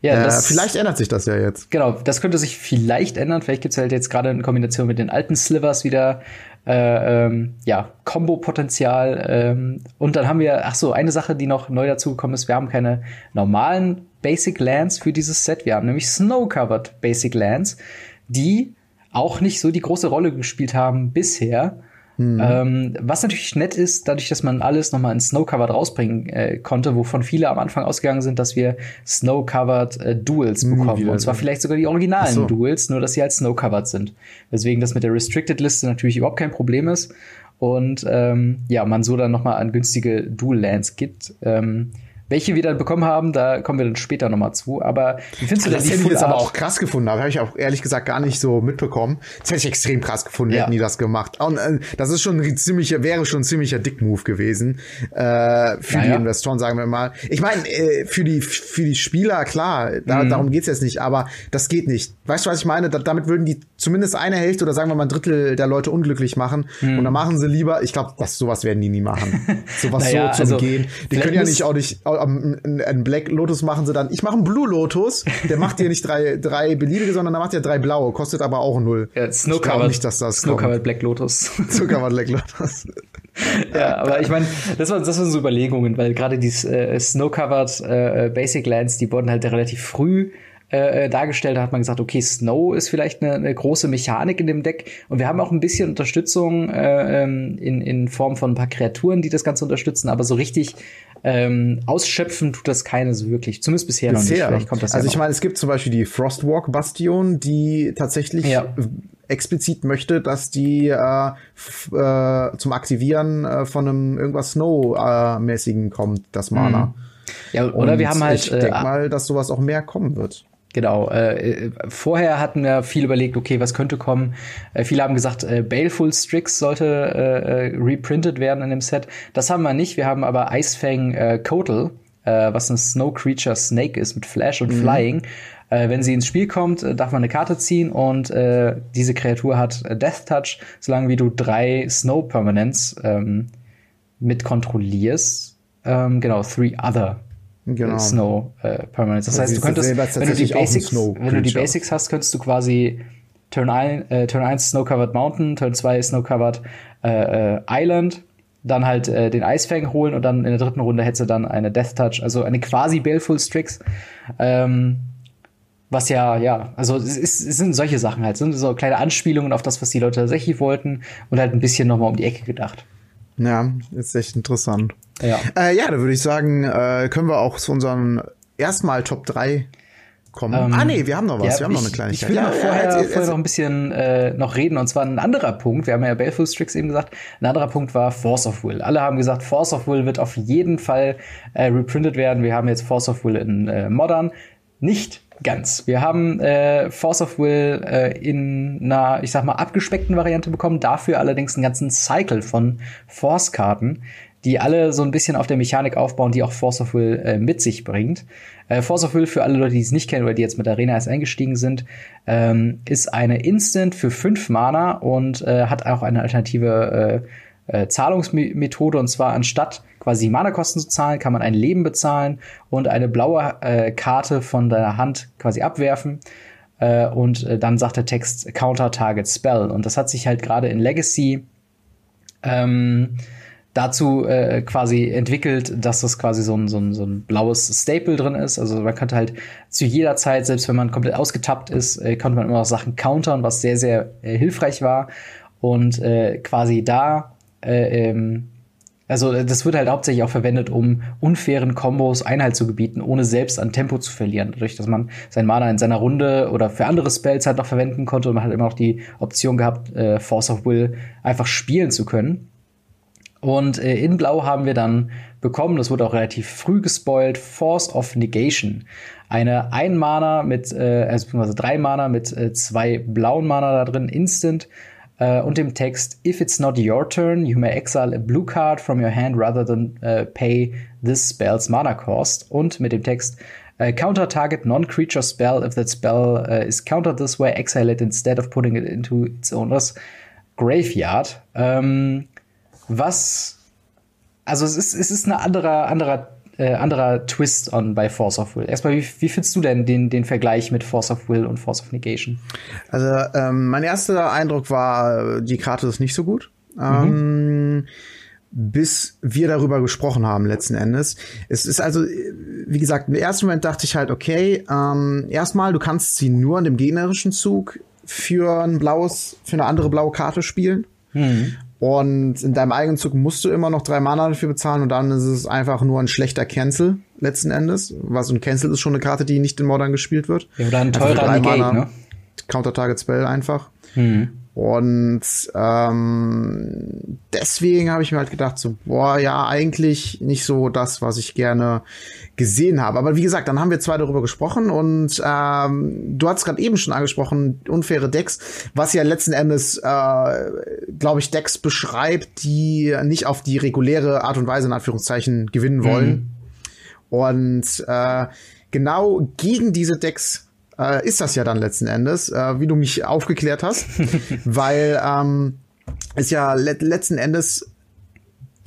Ja, äh, das, vielleicht ändert sich das ja jetzt. Genau, das könnte sich vielleicht ändern. Vielleicht gibt's halt jetzt gerade in Kombination mit den alten Slivers wieder äh, ähm, ja, Kombo-Potenzial. Ähm, und dann haben wir, ach so, eine Sache, die noch neu dazugekommen ist, wir haben keine normalen Basic Lands für dieses Set. Wir haben nämlich Snow-Covered Basic Lands, die auch nicht so die große Rolle gespielt haben bisher. Ähm, was natürlich nett ist, dadurch, dass man alles nochmal in Snow-Covered rausbringen äh, konnte, wovon viele am Anfang ausgegangen sind, dass wir Snow-Covered äh, Duels Hm, bekommen. wieder Und zwar so. vielleicht sogar die originalen so. Duels, nur dass sie halt Snow-Covered sind. Weswegen das mit der Restricted-Liste natürlich überhaupt kein Problem ist. Und ähm, ja, man so dann nochmal an günstige Dual-Lands gibt. Ähm, welche wir dann bekommen haben, da kommen wir dann später nochmal zu. Aber wie findest du denn Das die hätte ich jetzt aber auch krass gefunden, aber habe ich auch ehrlich gesagt gar nicht so mitbekommen. Das hätte ich extrem krass gefunden, Ja. hätten die das gemacht. Und äh, das ist schon ein ziemlicher, wäre schon ein ziemlicher Dick-Move gewesen äh, für Ja, die. Investoren, sagen wir mal. Ich meine, äh, für die für die Spieler klar, da, Mhm. darum geht's jetzt nicht, aber das geht nicht. Weißt du, was ich meine? Da, damit würden die zumindest eine Hälfte oder sagen wir mal ein Drittel der Leute unglücklich machen. Mhm. Und dann machen sie lieber, ich glaube, das sowas werden die nie machen. Sowas Naja, so zu also, umgehen. Die können ja nicht auch nicht einen Black Lotus machen sie dann. Ich mache einen Blue Lotus, der macht dir nicht drei, drei beliebige, sondern der macht dir drei blaue, kostet aber auch null. Ja, Snow Covered, nicht, dass das Snow. Covered Black Lotus. Zucker Black Lotus. ja, aber ich meine, das waren, das waren so Überlegungen, weil gerade die äh, Snow-Covered äh, Basic Lands, die wurden halt relativ früh äh, dargestellt. Da hat man gesagt, okay, Snow ist vielleicht eine, eine große Mechanik in dem Deck. Und wir haben auch ein bisschen Unterstützung äh, ähm, in, in Form von ein paar Kreaturen, die das Ganze unterstützen. Aber so richtig ähm, ausschöpfen tut das keine so wirklich. Zumindest bisher, noch nicht. Bisher. Vielleicht kommt das also ja ich meine, es gibt zum Beispiel die Frostwalk Bastion, die tatsächlich Ja. äh, explizit möchte, dass die äh, äh, zum Aktivieren äh, von einem irgendwas Snow-mäßigen kommt, das Mana. ja, oder Und wir haben halt Ich denke äh, mal, dass sowas auch mehr kommen wird. Genau. Äh, äh, vorher hatten wir viel überlegt, okay, was könnte kommen. Äh, viele haben gesagt, äh, Baleful Strix sollte äh, äh, reprintet werden in dem Set. Das haben wir nicht. Wir haben aber Icefang äh, Kotal, äh, was ein Snow Creature Snake ist mit Flash und Flying. Äh, wenn sie ins Spiel kommt, äh, darf man eine Karte ziehen und äh, diese Kreatur hat Death Touch, solange wie du drei Snow Permanents ähm, mit kontrollierst. Ähm, genau, three other Genau. äh, Snow äh, Permanents. Das heißt, du könntest, wenn du die Basics, Snow wenn du die. Basics hast, könntest du quasi Turn 1, äh, Turn 1 Snow Covered Mountain, Turn 2 Snow Covered äh, äh, Island, dann halt äh, den Eisfang holen und dann in der dritten Runde hättest du dann eine Death Touch, also eine quasi Baleful Strix. Ähm, was ja, ja, also es, ist, es sind solche Sachen halt, sind so kleine Anspielungen auf das, was die Leute tatsächlich wollten und halt ein bisschen nochmal um die Ecke gedacht. Ja, ist echt interessant. Ja. Äh, ja, da würde ich sagen, äh, können wir auch zu unseren erstmal Top 3 kommen. ah, nee, wir haben noch was. wir haben noch eine ich, Kleinigkeit. Ich will ja, noch vorher, ja, vorher noch ein bisschen äh, noch reden. Und zwar ein anderer Punkt. Wir haben ja Baleful Strix eben gesagt. Ein anderer Punkt war Force of Will. Alle haben gesagt, Force of Will wird auf jeden Fall äh, reprintet werden. Wir haben jetzt Force of Will in äh, Modern. Nicht ganz. Wir haben äh, Force of Will äh, in einer, ich sag mal, abgespeckten Variante bekommen. Dafür allerdings einen ganzen Cycle von Force-Karten, die alle so ein bisschen auf der Mechanik aufbauen, die auch Force of Will äh, mit sich bringt. Äh, Force of Will, für alle Leute, die es nicht kennen oder die jetzt mit Arena erst eingestiegen sind, ähm, ist eine Instant für fünf Mana und äh, hat auch eine alternative äh, Zahlungsmethode und zwar anstatt quasi Mana-Kosten zu zahlen, kann man ein Leben bezahlen und eine blaue äh, Karte von deiner Hand quasi abwerfen. Äh, und äh, dann sagt der Text Counter Target Spell. Und das hat sich halt gerade in Legacy ähm, dazu äh, quasi entwickelt, dass das quasi so ein, so, ein, so ein blaues Staple drin ist. Also man könnte halt zu jeder Zeit, selbst wenn man komplett ausgetappt ist, äh, konnte man immer noch Sachen countern, was sehr, sehr äh, hilfreich war. Und äh, quasi da äh, ähm, also das wird halt hauptsächlich auch verwendet, um unfairen Kombos Einhalt zu gebieten, ohne selbst an Tempo zu verlieren. Dadurch, dass man sein Mana in seiner Runde oder für andere Spells halt noch verwenden konnte und man hat immer noch die Option gehabt, äh, Force of Will einfach spielen zu können. Und äh, in Blau haben wir dann bekommen, das wurde auch relativ früh gespoilt, Force of Negation. Eine ein Mana mit, äh, also beziehungsweise drei Mana mit äh, zwei blauen Mana da drin, Instant, Uh, und dem Text, if it's not your turn, you may exile a blue card from your hand rather than uh, pay this spell's mana cost. Und mit dem Text, uh, counter target non-creature spell if that spell is countered this way, exile it instead of putting it into its owner's graveyard. Um, was, also es ist, es ist eine andere, anderer äh, anderer Twist on bei Force of Will. Erstmal, wie, wie findest du denn den, den Vergleich mit Force of Will und Force of Negation? Also, ähm, mein erster Eindruck war, die Karte ist nicht so gut. Mhm. Ähm, bis wir darüber gesprochen haben letzten Endes. Es ist also, wie gesagt, im ersten Moment dachte ich halt, okay, ähm, erstmal, du kannst sie nur in dem gegnerischen Zug für ein blaues, für eine andere blaue Karte spielen. Mhm. Und in deinem eigenen Zug musst du immer noch drei Mana dafür bezahlen und dann ist es einfach nur ein schlechter Cancel letzten Endes. Was ein Cancel ist schon eine Karte, die nicht in Modern gespielt wird. Ja, oder ein teurer Negate, ne? Counter-Target Spell einfach. Mhm. Und ähm, deswegen habe ich mir halt gedacht, so, boah, ja, eigentlich nicht so das, was ich gerne gesehen habe. Aber wie gesagt, dann haben wir zwei darüber gesprochen und ähm, du hast gerade eben schon angesprochen, unfaire Decks, was ja letzten Endes, äh, glaube ich, Decks beschreibt, die nicht auf die reguläre Art und Weise in Anführungszeichen gewinnen wollen. Mhm. Und äh, genau gegen diese Decks äh, ist das ja dann letzten Endes, äh, wie du mich aufgeklärt hast, weil ähm, es ja let letzten Endes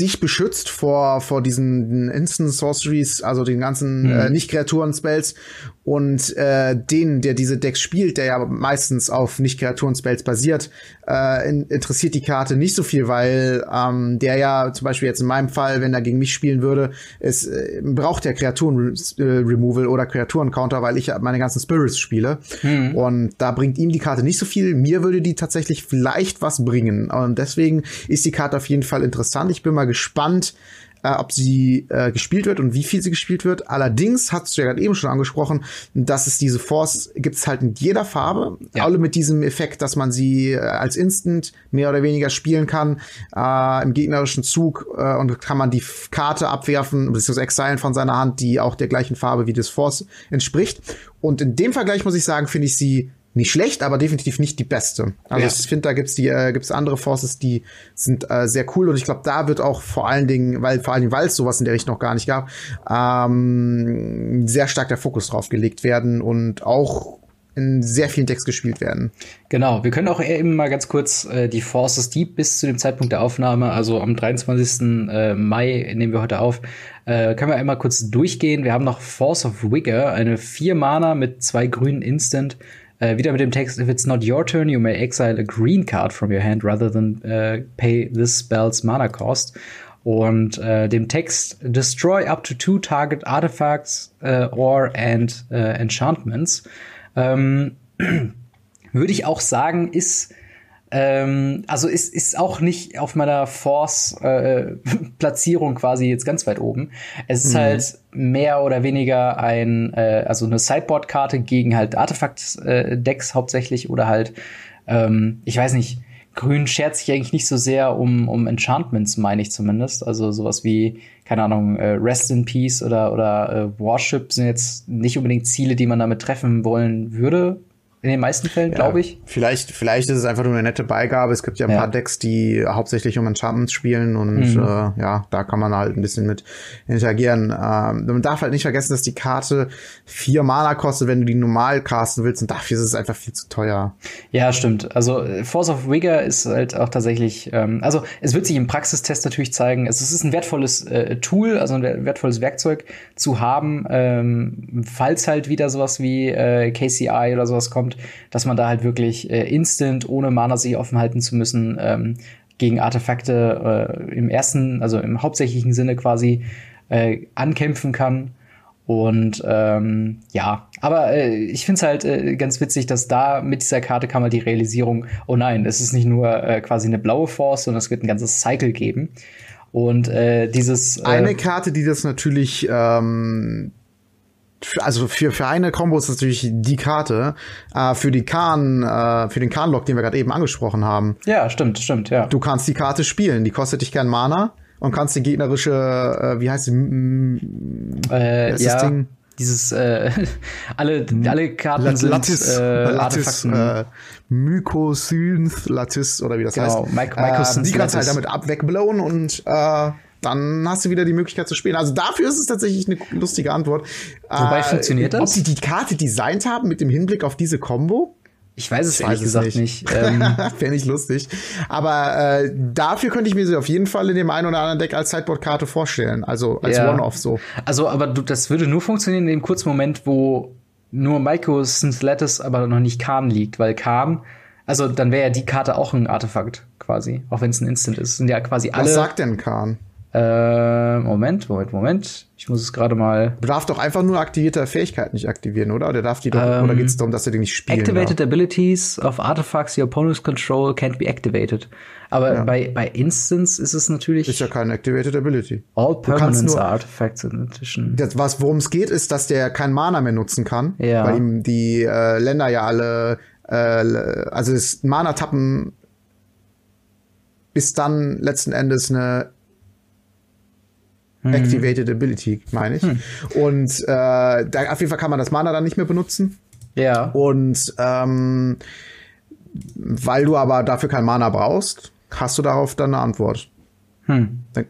dich beschützt vor vor diesen Instant Sorceries, also den ganzen mhm. äh, nicht Kreaturen Spells und äh, den, der diese Decks spielt, der ja meistens auf Nicht-Kreaturen-Spells basiert, äh, in, interessiert die Karte nicht so viel, weil ähm, der ja zum Beispiel jetzt in meinem Fall, wenn er gegen mich spielen würde, es äh, braucht der Kreaturen-Removal oder Kreaturen-Counter, weil ich meine ganzen Spirits spiele. Mhm. Und da bringt ihm die Karte nicht so viel. Mir würde die tatsächlich vielleicht was bringen. Und deswegen ist die Karte auf jeden Fall interessant. Ich bin mal gespannt, äh, ob sie äh, gespielt wird und wie viel sie gespielt wird. Allerdings hast du ja gerade eben schon angesprochen, dass es diese Force gibt es halt in jeder Farbe. Ja. Alle mit diesem Effekt, dass man sie äh, als Instant mehr oder weniger spielen kann äh, im gegnerischen Zug äh, und kann man die Karte abwerfen, beziehungsweise exilen von seiner Hand, die auch der gleichen Farbe wie das Force entspricht. Und in dem Vergleich muss ich sagen, finde ich sie nicht schlecht, aber definitiv nicht die beste. Also ja. ich finde, da gibt's die äh, gibt's andere Forces, die sind äh, sehr cool und ich glaube, da wird auch vor allen Dingen, weil vor allen Dingen, weil es sowas in der Richtung noch gar nicht gab, ähm, sehr stark der Fokus drauf gelegt werden und auch in sehr vielen Decks gespielt werden. Genau, wir können auch eben mal ganz kurz äh, die Forces, die bis zu dem Zeitpunkt der Aufnahme, also am 23. Äh, Mai nehmen wir heute auf, äh, können wir einmal kurz durchgehen. Wir haben noch Force of Wigger, eine vier Mana mit zwei grünen Instant äh, wieder mit dem Text, if it's not your turn, you may exile a green card from your hand rather than uh, pay this spell's mana cost. Und äh, dem Text, destroy up to two target artifacts uh, or and uh, enchantments. Ähm, würde ich auch sagen, ist ähm, also ist, ist auch nicht auf meiner Force-Platzierung äh, quasi jetzt ganz weit oben. Es ist mhm. halt mehr oder weniger ein, äh, also eine Sideboard-Karte gegen halt Artefakt-Decks äh, hauptsächlich oder halt, ähm, ich weiß nicht, Grün schert sich eigentlich nicht so sehr um, um Enchantments, meine ich zumindest. Also sowas wie, keine Ahnung, äh, Rest in Peace oder, oder äh, Warship sind jetzt nicht unbedingt Ziele, die man damit treffen wollen würde, in den meisten Fällen, ja, glaube ich. Vielleicht, vielleicht ist es einfach nur eine nette Beigabe. Es gibt ja ein ja. paar Decks, die hauptsächlich um Enchantments spielen und mhm. äh, ja, da kann man halt ein bisschen mit interagieren. Ähm, man darf halt nicht vergessen, dass die Karte vier Mana kostet, wenn du die normal casten willst und dafür ist es einfach viel zu teuer. Ja, stimmt. Also Force of Vigor ist halt auch tatsächlich, ähm, also es wird sich im Praxistest natürlich zeigen, es ist ein wertvolles äh, Tool, also ein wertvolles Werkzeug zu haben, ähm, falls halt wieder sowas wie äh, KCI oder sowas kommt kommt, dass man da halt wirklich äh, instant, ohne Mana sich offen halten zu müssen, ähm, gegen Artefakte äh, im ersten, also im hauptsächlichen Sinne quasi äh, ankämpfen kann. Und ähm, ja, aber äh, ich finde es halt äh, ganz witzig, dass da mit dieser Karte kam halt die Realisierung, oh nein, es ist nicht nur äh, quasi eine blaue Force, sondern es wird ein ganzes Cycle geben. Und äh, dieses äh, eine Karte, die das natürlich ähm, also für, für eine Combo ist das natürlich die Karte. Äh, für die Kahn, äh, für den Kahn-Lock, den wir gerade eben angesprochen haben. Ja, stimmt, stimmt, ja. Du kannst die Karte spielen, die kostet dich kein Mana und kannst die gegnerische, äh, wie heißt sie? Äh, ja. Ding? Dieses äh, alle alle Karten Lat sind Lattis, äh, Lattis, äh, Mycosynth Lattis oder wie das genau, heißt. Mike, äh, die kannst du halt damit ab und äh, dann hast du wieder die Möglichkeit zu spielen. Also dafür ist es tatsächlich eine lustige Antwort. Wobei äh, funktioniert das? Ob sie die Karte designt haben mit dem Hinblick auf diese Combo? Ich weiß es ich ehrlich weiß gesagt nicht. nicht. Ähm. Fände ich lustig. Aber äh, dafür könnte ich mir sie auf jeden Fall in dem einen oder anderen Deck als Sideboard-Karte vorstellen. Also als ja. One-Off so. Also, aber du, das würde nur funktionieren in dem kurzen Moment, wo nur Maiko Lattice aber noch nicht Kahn liegt, weil Kahn, also dann wäre ja die Karte auch ein Artefakt quasi, auch wenn es ein Instant ist. Sind ja quasi alle. Was sagt denn Kahn? Äh, Moment, Moment, Moment. Ich muss es gerade mal. Du darfst doch einfach nur aktivierte Fähigkeiten nicht aktivieren, oder? Oder darf die doch, ähm, oder geht es darum, dass er die nicht spielen Activated darf? abilities of artifacts your opponent's control can't be activated. Aber ja. bei, bei Instance ist es natürlich. Ist ja keine Activated Ability. All permanent artifacts in addition. Das, was, worum es geht, ist, dass der kein Mana mehr nutzen kann. Ja. Weil ihm die äh, Länder ja alle, äh, also das Mana-Tappen ist dann letzten Endes eine hm. Activated Ability, meine ich. Hm. Und äh, da, auf jeden Fall kann man das Mana dann nicht mehr benutzen. Ja. Und ähm, weil du aber dafür kein Mana brauchst, hast du darauf dann eine Antwort. Hm. Dann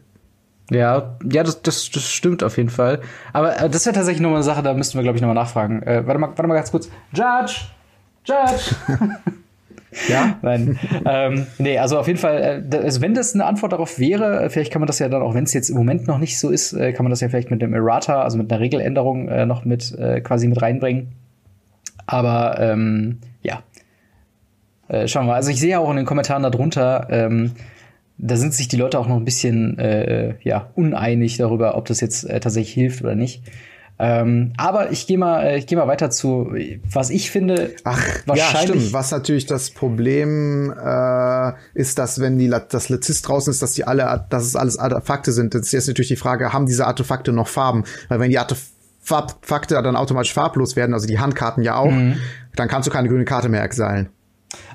ja, ja, das, das, das stimmt auf jeden Fall. Aber äh, das wäre tatsächlich nochmal eine Sache, da müssten wir, glaube ich, nochmal nachfragen. Äh, warte, mal, warte mal ganz kurz. Judge! Judge! Ja? Nein. ähm, nee, also auf jeden Fall, äh, also wenn das eine Antwort darauf wäre, äh, vielleicht kann man das ja dann, auch wenn es jetzt im Moment noch nicht so ist, äh, kann man das ja vielleicht mit dem Errata, also mit einer Regeländerung äh, noch mit äh, quasi mit reinbringen. Aber ähm, ja. Äh, schauen wir mal. Also ich sehe auch in den Kommentaren darunter, ähm, da sind sich die Leute auch noch ein bisschen äh, ja, uneinig darüber, ob das jetzt äh, tatsächlich hilft oder nicht. Ähm, aber ich gehe mal, äh, ich gehe mal weiter zu, was ich finde. Ach, wahrscheinlich. Ja, stimmt. Was natürlich das Problem äh, ist, dass wenn die das Letist draußen ist, dass die alle, dass es alles Artefakte sind. Das ist jetzt natürlich die Frage, haben diese Artefakte noch Farben? Weil wenn die Artefakte dann automatisch farblos werden, also die Handkarten ja auch, mhm. dann kannst du keine grüne Karte mehr exilen.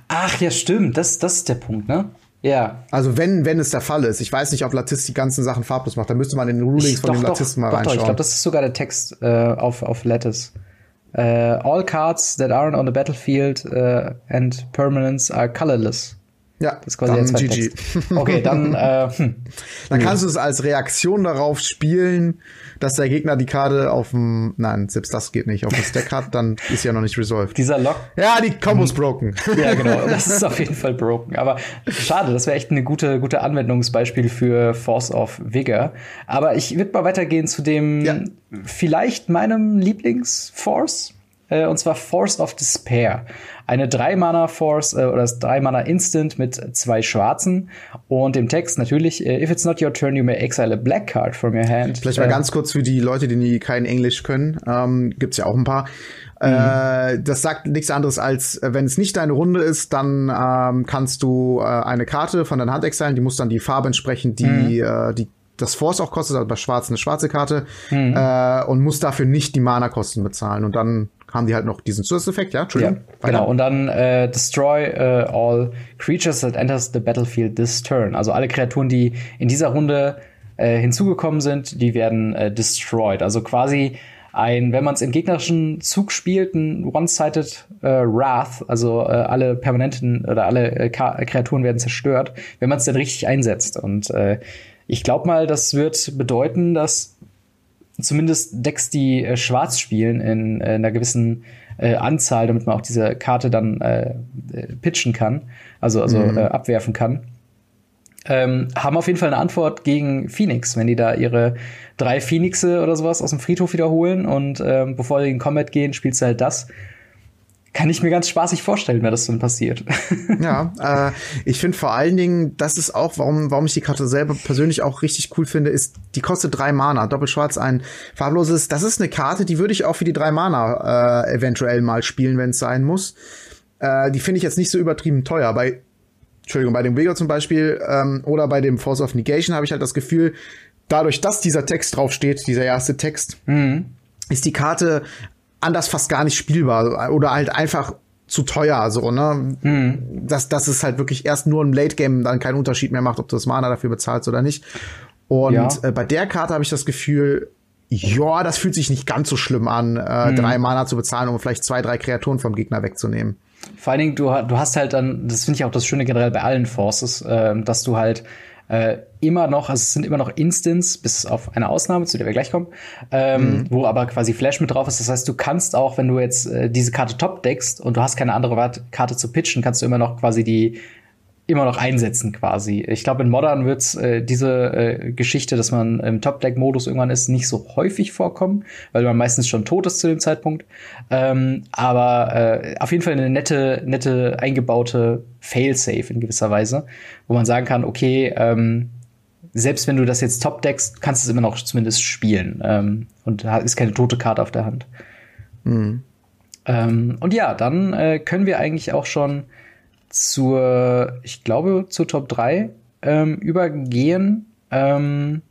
Ach ja, stimmt. Das, das ist der Punkt, ne? Ja. Also wenn, wenn es der Fall ist. Ich weiß nicht, ob Lattice die ganzen Sachen farblos macht. Da müsste man in den Rulings ich, von dem Lattice mal doch, reinschauen. Doch, ich glaube, das ist sogar der Text äh, auf, auf Lattice. Uh, all cards that aren't on the battlefield uh, and permanents are colorless. Ja, das ist quasi dann GG. Okay, dann äh, hm. dann kannst du es als Reaktion darauf spielen, dass der Gegner die Karte auf dem nein, selbst das geht nicht, auf dem Stack hat, dann ist ja noch nicht resolved. Dieser Lock. Ja, die Combo ist broken. Ja, genau, das ist auf jeden Fall broken, aber schade, das wäre echt eine gute gute Anwendungsbeispiel für Force of Vigor, aber ich würde mal weitergehen zu dem ja. vielleicht meinem Lieblings Force äh, und zwar Force of Despair. Eine 3-Mana-Force äh, oder das 3-Mana-Instant mit zwei schwarzen und dem Text natürlich, äh, if it's not your turn, you may exile a black card from your hand. Vielleicht mal äh, ganz kurz für die Leute, die kein Englisch können, ähm, gibt's ja auch ein paar. Äh, mhm. das sagt nichts anderes als, wenn es nicht deine Runde ist, dann ähm, kannst du äh, eine Karte von deiner Hand exilen, die muss dann die Farbe entsprechen, die, mhm. äh, die das Force auch kostet, also bei Schwarz eine schwarze Karte, mhm. äh, und muss dafür nicht die Mana-Kosten bezahlen. Und dann haben die halt noch diesen Zusatzeffekt, ja? Entschuldigung. Ja, genau. Und dann äh, destroy äh, all creatures that enters the battlefield this turn. Also alle Kreaturen, die in dieser Runde äh, hinzugekommen sind, die werden äh, destroyed. Also quasi ein, wenn man es im gegnerischen Zug spielt, ein One-Sided äh, Wrath, also äh, alle permanenten oder alle äh, Kreaturen werden zerstört, wenn man es denn richtig einsetzt. Und äh, ich glaube mal, das wird bedeuten, dass zumindest Decks, die äh, schwarz spielen, in, äh, in einer gewissen äh, Anzahl, damit man auch diese Karte dann äh, äh pitchen kann, also, also mhm. äh, abwerfen kann ähm, haben auf jeden Fall eine Antwort gegen Phoenix, wenn die da ihre drei Phoenixe oder sowas aus dem Friedhof wiederholen und ähm, bevor die in Combat gehen, spielst du halt das. Kann ich mir ganz spaßig vorstellen, wenn das dann passiert. Ja, äh, ich finde vor allen Dingen, das ist auch, warum, warum ich die Karte selber persönlich auch richtig cool finde, ist, die kostet drei Mana, doppelschwarz, ein farbloses. Das ist eine Karte, die würde ich auch für die drei Mana äh, eventuell mal spielen, wenn es sein muss. Äh, die finde ich jetzt nicht so übertrieben teuer. Bei Entschuldigung, bei dem Vega zum Beispiel ähm, oder bei dem Force of Negation habe ich halt das Gefühl, dadurch, dass dieser Text draufsteht, dieser erste Text, mhm. ist die Karte anders fast gar nicht spielbar oder halt einfach zu teuer, so, ne? Mhm. Dass, dass es halt wirklich erst nur im Late Game dann keinen Unterschied mehr macht, ob du das Mana dafür bezahlst oder nicht. Und ja. äh, bei der Karte habe ich das Gefühl, ja, das fühlt sich nicht ganz so schlimm an, äh, mhm. drei Mana zu bezahlen, um vielleicht zwei, drei Kreaturen vom Gegner wegzunehmen. Vor allen Dingen, du, du hast halt dann, das finde ich auch das Schöne generell bei allen Forces, äh, dass du halt äh, immer noch, also es sind immer noch Instants, bis auf eine Ausnahme, zu der wir gleich kommen, ähm, mhm. wo aber quasi Flash mit drauf ist. Das heißt, du kannst auch, wenn du jetzt äh, diese Karte top deckst und du hast keine andere Karte zu pitchen, kannst du immer noch quasi die immer noch einsetzen quasi. Ich glaube, in Modern wird äh, diese äh, Geschichte, dass man im Top-Deck-Modus irgendwann ist, nicht so häufig vorkommen, weil man meistens schon tot ist zu dem Zeitpunkt. Ähm, aber äh, auf jeden Fall eine nette, nette eingebaute Fail-Safe in gewisser Weise, wo man sagen kann, okay, ähm, selbst wenn du das jetzt top deckst, kannst du es immer noch zumindest spielen ähm, und ist keine tote Karte auf der Hand. Mhm. Ähm, und ja, dann äh, können wir eigentlich auch schon zur, ich glaube, zur Top 3 ähm, übergehen. Ähm,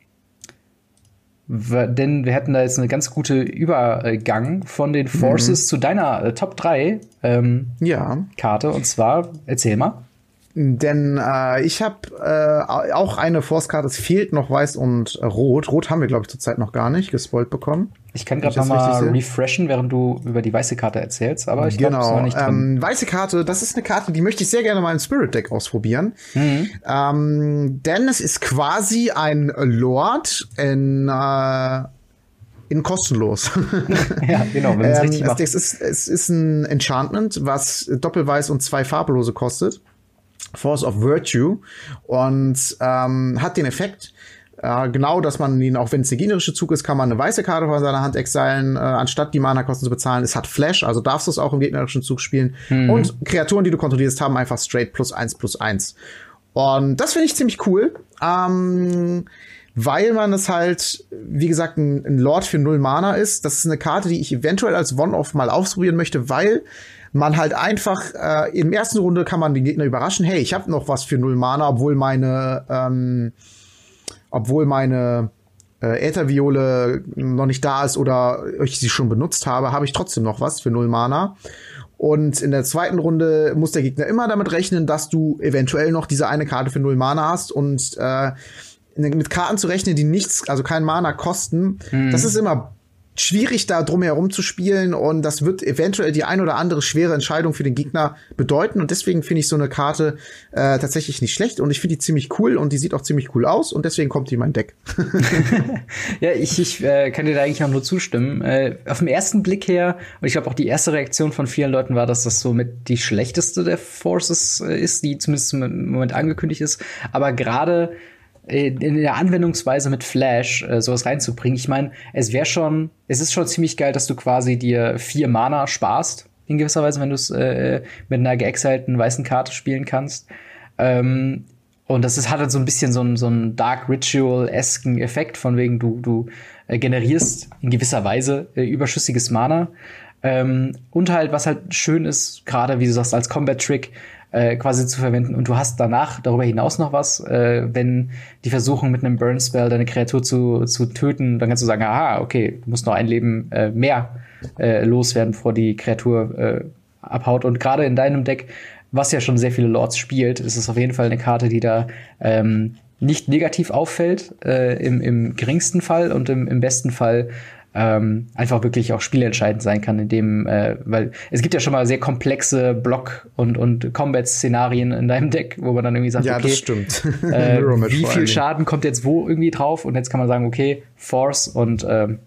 denn wir hätten da jetzt eine ganz gute Übergang von den Forces mhm. zu deiner äh, Top 3 ähm, ja. Karte. Und zwar, erzähl mal. Denn äh, ich habe äh, auch eine Force-Karte, es fehlt noch Weiß und Rot. Rot haben wir, glaube ich, zurzeit noch gar nicht gespoilt bekommen. Ich kann gerade noch mal refreshen, während du über die weiße Karte erzählst, aber ich genau. glaube, noch nicht drin. Ähm, weiße Karte, das ist eine Karte, die möchte ich sehr gerne mal im Spirit Deck ausprobieren. Mhm. Ähm, denn es ist quasi ein Lord in äh, in kostenlos. ja, genau, wenn es ähm, richtig macht. Es ist, es ist ein Enchantment, was doppelweiß und zwei farblose kostet. Force of Virtue und ähm, hat den Effekt, äh, genau, dass man ihn, auch wenn es der gegnerische Zug ist, kann man eine weiße Karte von seiner Hand exilen, äh, anstatt die Mana-Kosten zu bezahlen. Es hat Flash, also darfst du es auch im gegnerischen Zug spielen. Mhm. Und Kreaturen, die du kontrollierst, haben einfach straight plus eins plus eins. Und das finde ich ziemlich cool. Ähm, weil man es halt, wie gesagt, ein, ein Lord für null Mana ist. Das ist eine Karte, die ich eventuell als One-Off mal ausprobieren möchte, weil man halt einfach äh, im ersten Runde kann man den Gegner überraschen. Hey, ich habe noch was für null Mana, obwohl meine, ähm, obwohl meine äh, Ätherviole noch nicht da ist oder ich sie schon benutzt habe, habe ich trotzdem noch was für null Mana. Und in der zweiten Runde muss der Gegner immer damit rechnen, dass du eventuell noch diese eine Karte für null Mana hast und äh, mit Karten zu rechnen, die nichts, also kein Mana kosten, mhm. das ist immer schwierig, da drum herum zu spielen und das wird eventuell die ein oder andere schwere Entscheidung für den Gegner bedeuten und deswegen finde ich so eine Karte äh, tatsächlich nicht schlecht und ich finde die ziemlich cool und die sieht auch ziemlich cool aus und deswegen kommt die in mein Deck. ja, ich, ich äh, kann dir da eigentlich auch nur zustimmen. Äh, auf den ersten Blick her und ich glaube auch die erste Reaktion von vielen Leuten war, dass das so mit die schlechteste der Forces äh, ist, die zumindest im Moment angekündigt ist, aber gerade in der Anwendungsweise mit Flash äh, sowas reinzubringen. Ich meine, es wäre schon, es ist schon ziemlich geil, dass du quasi dir vier Mana sparst, in gewisser Weise, wenn du es äh, mit einer geexilten weißen Karte spielen kannst. Ähm, und das ist, hat halt so ein bisschen so ein, so Dark Ritual-esken Effekt, von wegen du, du äh, generierst in gewisser Weise äh, überschüssiges Mana. Ähm, und halt, was halt schön ist, gerade wie du sagst, als Combat-Trick, äh, quasi zu verwenden. Und du hast danach darüber hinaus noch was, äh, wenn die versuchen mit einem Burn Spell deine Kreatur zu, zu töten, dann kannst du sagen, aha, okay, du musst noch ein Leben äh, mehr äh, loswerden, bevor die Kreatur äh, abhaut. Und gerade in deinem Deck, was ja schon sehr viele Lords spielt, ist es auf jeden Fall eine Karte, die da ähm, nicht negativ auffällt, äh, im, im geringsten Fall und im, im besten Fall ähm, einfach wirklich auch spielentscheidend sein kann, in dem, äh, weil es gibt ja schon mal sehr komplexe Block- und, und Combat-Szenarien in deinem Deck, wo man dann irgendwie sagt, ja, okay, das stimmt. äh, wie viel Schaden kommt jetzt wo irgendwie drauf? Und jetzt kann man sagen, okay, Force und ähm,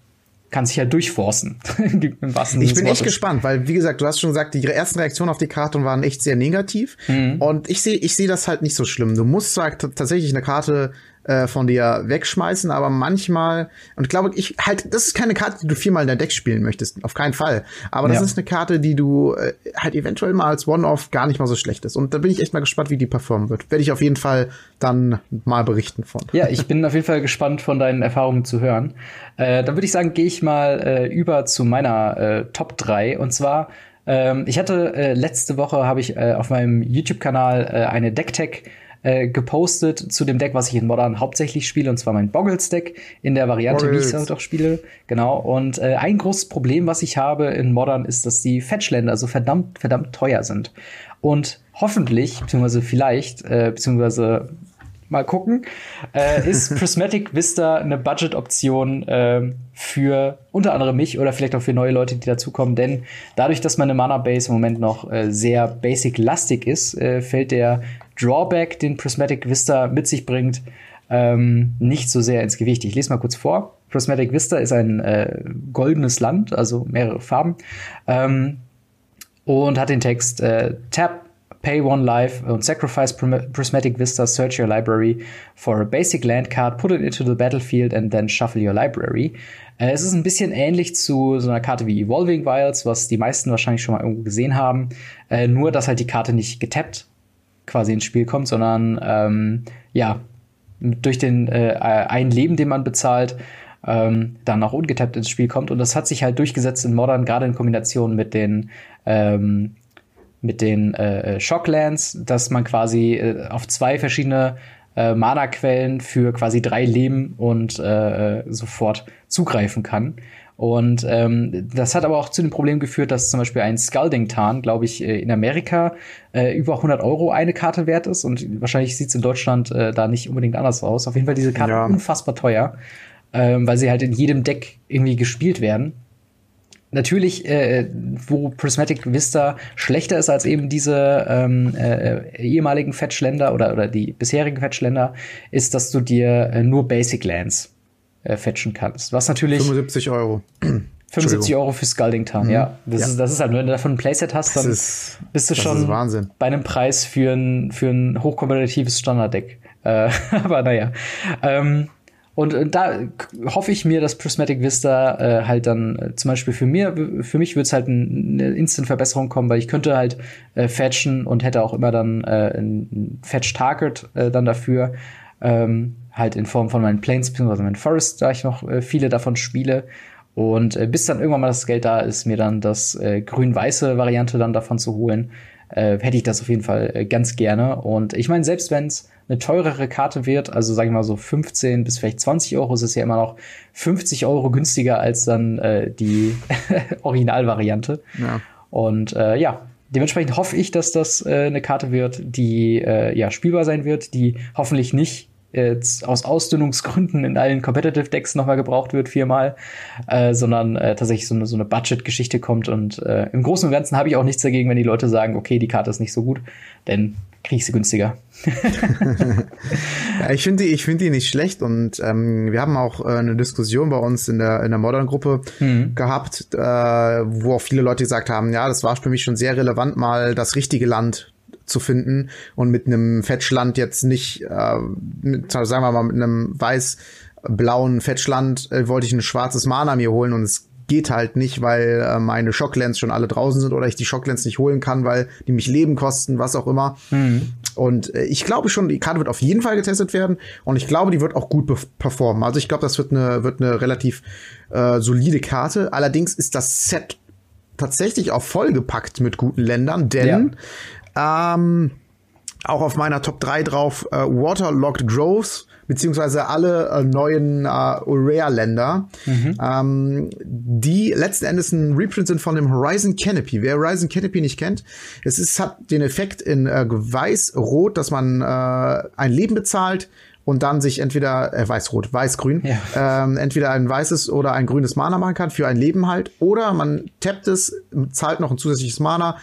kann sich halt durchforcen. ich bin echt gespannt, weil wie gesagt, du hast schon gesagt, die ersten Reaktionen auf die Karte waren echt sehr negativ. Mhm. Und ich sehe ich sehe das halt nicht so schlimm. Du musst zwar tatsächlich eine Karte äh, von dir wegschmeißen, aber manchmal, und ich glaube, ich halt, das ist keine Karte, die du viermal in der Deck spielen möchtest, auf keinen Fall. Aber das ja. ist eine Karte, die du äh, halt eventuell mal als One-Off gar nicht mal so schlecht ist. Und da bin ich echt mal gespannt, wie die performen wird. Werde ich auf jeden Fall dann mal berichten von. Ja, ich bin auf jeden Fall gespannt von deinen Erfahrungen zu hören. Äh, dann würde ich sagen, gehe ich mal äh, über zu meiner äh, Top 3 und zwar ähm, ich hatte äh, letzte Woche habe ich äh, auf meinem YouTube-Kanal äh, eine Decktech äh, gepostet zu dem Deck, was ich in Modern hauptsächlich spiele, und zwar mein Boggles-Deck in der Variante, Boggles. wie ich es halt auch spiele. Genau. Und äh, ein großes Problem, was ich habe in Modern, ist, dass die Fetchländer so verdammt, verdammt teuer sind. Und hoffentlich, beziehungsweise vielleicht, äh, beziehungsweise mal gucken, äh, ist Prismatic Vista eine Budget-Option äh, für unter anderem mich oder vielleicht auch für neue Leute, die dazukommen. Denn dadurch, dass meine Mana-Base im Moment noch äh, sehr basic-lastig ist, äh, fällt der Drawback, den Prismatic Vista mit sich bringt, ähm, nicht so sehr ins Gewicht. Ich lese mal kurz vor. Prismatic Vista ist ein äh, goldenes Land, also mehrere Farben, ähm, und hat den Text äh, Tap, Pay One Life und Sacrifice Prismatic Vista, search your library for a basic land card, put it into the battlefield and then shuffle your library. Äh, es ist ein bisschen ähnlich zu so einer Karte wie Evolving Wilds, was die meisten wahrscheinlich schon mal irgendwo gesehen haben. Äh, nur, dass halt die Karte nicht getappt quasi ins Spiel kommt, sondern ähm, ja, durch den äh, ein Leben, den man bezahlt, ähm, dann auch ungetappt ins Spiel kommt. Und das hat sich halt durchgesetzt in Modern, gerade in Kombination mit den ähm, mit den äh, Shocklands, dass man quasi äh, auf zwei verschiedene äh, Mana-Quellen für quasi drei Leben und äh, sofort zugreifen kann. Und ähm, das hat aber auch zu dem Problem geführt, dass zum Beispiel ein Scalding Tarn, glaube ich, äh, in Amerika äh, über 100 Euro eine Karte wert ist. Und wahrscheinlich sieht es in Deutschland äh, da nicht unbedingt anders aus. Auf jeden Fall diese Karten ja. unfassbar teuer, ähm, weil sie halt in jedem Deck irgendwie gespielt werden. Natürlich, äh, wo Prismatic Vista schlechter ist als eben diese ähm, äh, ehemaligen Fetchländer oder, oder die bisherigen Fetchländer, ist, dass du dir äh, nur Basic Lands äh, fetchen kannst. Was natürlich. 75 Euro. 75 Euro für Scalding Town, mhm. ja. Das, ja. Ist, das ist halt, wenn du davon ein Playset hast, dann ist, bist du schon bei einem Preis für ein, für ein hochkompetitives Standarddeck. Äh, aber naja. Ähm, und da hoffe ich mir, dass Prismatic Vista äh, halt dann äh, zum Beispiel für mir, für mich wird es halt ein, eine Instant-Verbesserung kommen, weil ich könnte halt äh, fetchen und hätte auch immer dann äh, ein Fetch-Target äh, dann dafür. Ähm, halt in Form von meinen Planes bzw. meinen Forests, da ich noch äh, viele davon spiele. Und äh, bis dann irgendwann mal das Geld da ist, mir dann das äh, grün-weiße Variante dann davon zu holen, äh, hätte ich das auf jeden Fall äh, ganz gerne. Und ich meine, selbst wenn es eine teurere Karte wird, also sage ich mal so 15 bis vielleicht 20 Euro, ist es ja immer noch 50 Euro günstiger als dann äh, die Originalvariante. Ja. Und äh, ja, dementsprechend hoffe ich, dass das äh, eine Karte wird, die äh, ja spielbar sein wird, die hoffentlich nicht jetzt aus Ausdünnungsgründen in allen Competitive Decks nochmal gebraucht wird, viermal, äh, sondern äh, tatsächlich so eine, so eine Budget-Geschichte kommt. Und äh, im Großen und Ganzen habe ich auch nichts dagegen, wenn die Leute sagen, okay, die Karte ist nicht so gut, denn kriege ich sie günstiger. ja, ich finde die, ich finde die nicht schlecht und ähm, wir haben auch äh, eine Diskussion bei uns in der in der Modern-Gruppe mhm. gehabt, äh, wo auch viele Leute gesagt haben, ja, das war für mich schon sehr relevant, mal das richtige Land zu finden und mit einem Fetchland jetzt nicht, äh, mit, sagen wir mal, mit einem weiß-blauen Fetchland äh, wollte ich ein schwarzes Mana mir holen und es geht halt nicht, weil äh, meine Shocklands schon alle draußen sind oder ich die Shocklands nicht holen kann, weil die mich Leben kosten, was auch immer. Mhm. Und äh, ich glaube schon, die Karte wird auf jeden Fall getestet werden und ich glaube, die wird auch gut performen. Also ich glaube, das wird eine wird eine relativ äh, solide Karte. Allerdings ist das Set tatsächlich auch vollgepackt mit guten Ländern, denn ähm, auch auf meiner Top 3 drauf äh, Waterlogged Groves, beziehungsweise alle äh, neuen äh, Rare-Länder, mhm. ähm, die letzten Endes ein Reprint sind von dem Horizon Canopy. Wer Horizon Canopy nicht kennt, es ist, hat den Effekt in äh, weiß-rot, dass man äh, ein Leben bezahlt und dann sich entweder äh, weiß-rot, weiß-grün, ja. ähm, entweder ein weißes oder ein grünes Mana machen kann für ein Leben halt. Oder man tappt es, zahlt noch ein zusätzliches Mana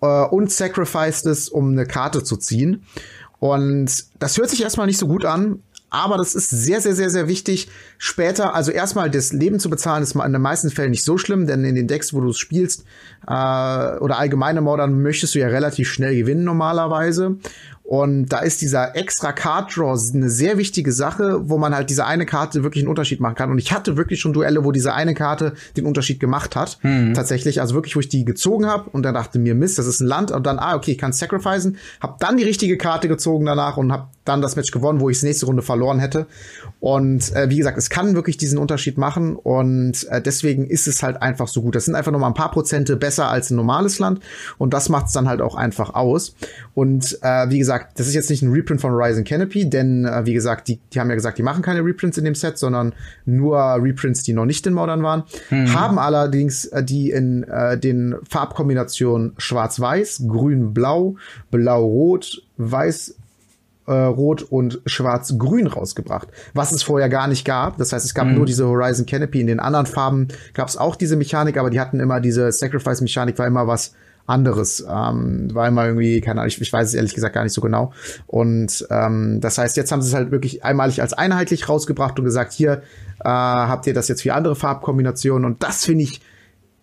äh, und sacrificed es, um eine Karte zu ziehen. Und das hört sich erstmal nicht so gut an, aber das ist sehr, sehr, sehr, sehr wichtig. Später, also erstmal das Leben zu bezahlen, ist in den meisten Fällen nicht so schlimm, denn in den Decks, wo du es spielst, äh, oder allgemeine Modern, möchtest du ja relativ schnell gewinnen normalerweise. Und da ist dieser extra Card Draw eine sehr wichtige Sache, wo man halt diese eine Karte wirklich einen Unterschied machen kann. Und ich hatte wirklich schon Duelle, wo diese eine Karte den Unterschied gemacht hat. Mhm. Tatsächlich, also wirklich, wo ich die gezogen habe und dann dachte mir, Mist, das ist ein Land. Und dann, ah, okay, ich kann sacrificen. Hab dann die richtige Karte gezogen danach und hab dann das Match gewonnen, wo ich nächste Runde verloren hätte. Und äh, wie gesagt, es kann wirklich diesen Unterschied machen. Und äh, deswegen ist es halt einfach so gut. Das sind einfach nur mal ein paar Prozente besser als ein normales Land. Und das macht es dann halt auch einfach aus. Und äh, wie gesagt, gesagt, das ist jetzt nicht ein Reprint von Horizon Canopy, denn äh, wie gesagt, die, die haben ja gesagt, die machen keine Reprints in dem Set, sondern nur Reprints, die noch nicht in Modern waren. Mhm. Haben allerdings äh, die in äh, den Farbkombinationen Schwarz-Weiß, Grün-Blau, Blau-Rot, Weiß, äh, Rot und Schwarz-Grün rausgebracht, was es vorher gar nicht gab. Das heißt, es gab mhm. nur diese Horizon Canopy. In den anderen Farben gab es auch diese Mechanik, aber die hatten immer diese Sacrifice-Mechanik, war immer was anderes. Ähm, war immer irgendwie, keine Ahnung, ich, ich weiß es ehrlich gesagt gar nicht so genau. Und ähm, das heißt, jetzt haben sie es halt wirklich einmalig als einheitlich rausgebracht und gesagt, hier äh, habt ihr das jetzt für andere Farbkombinationen. Und das finde ich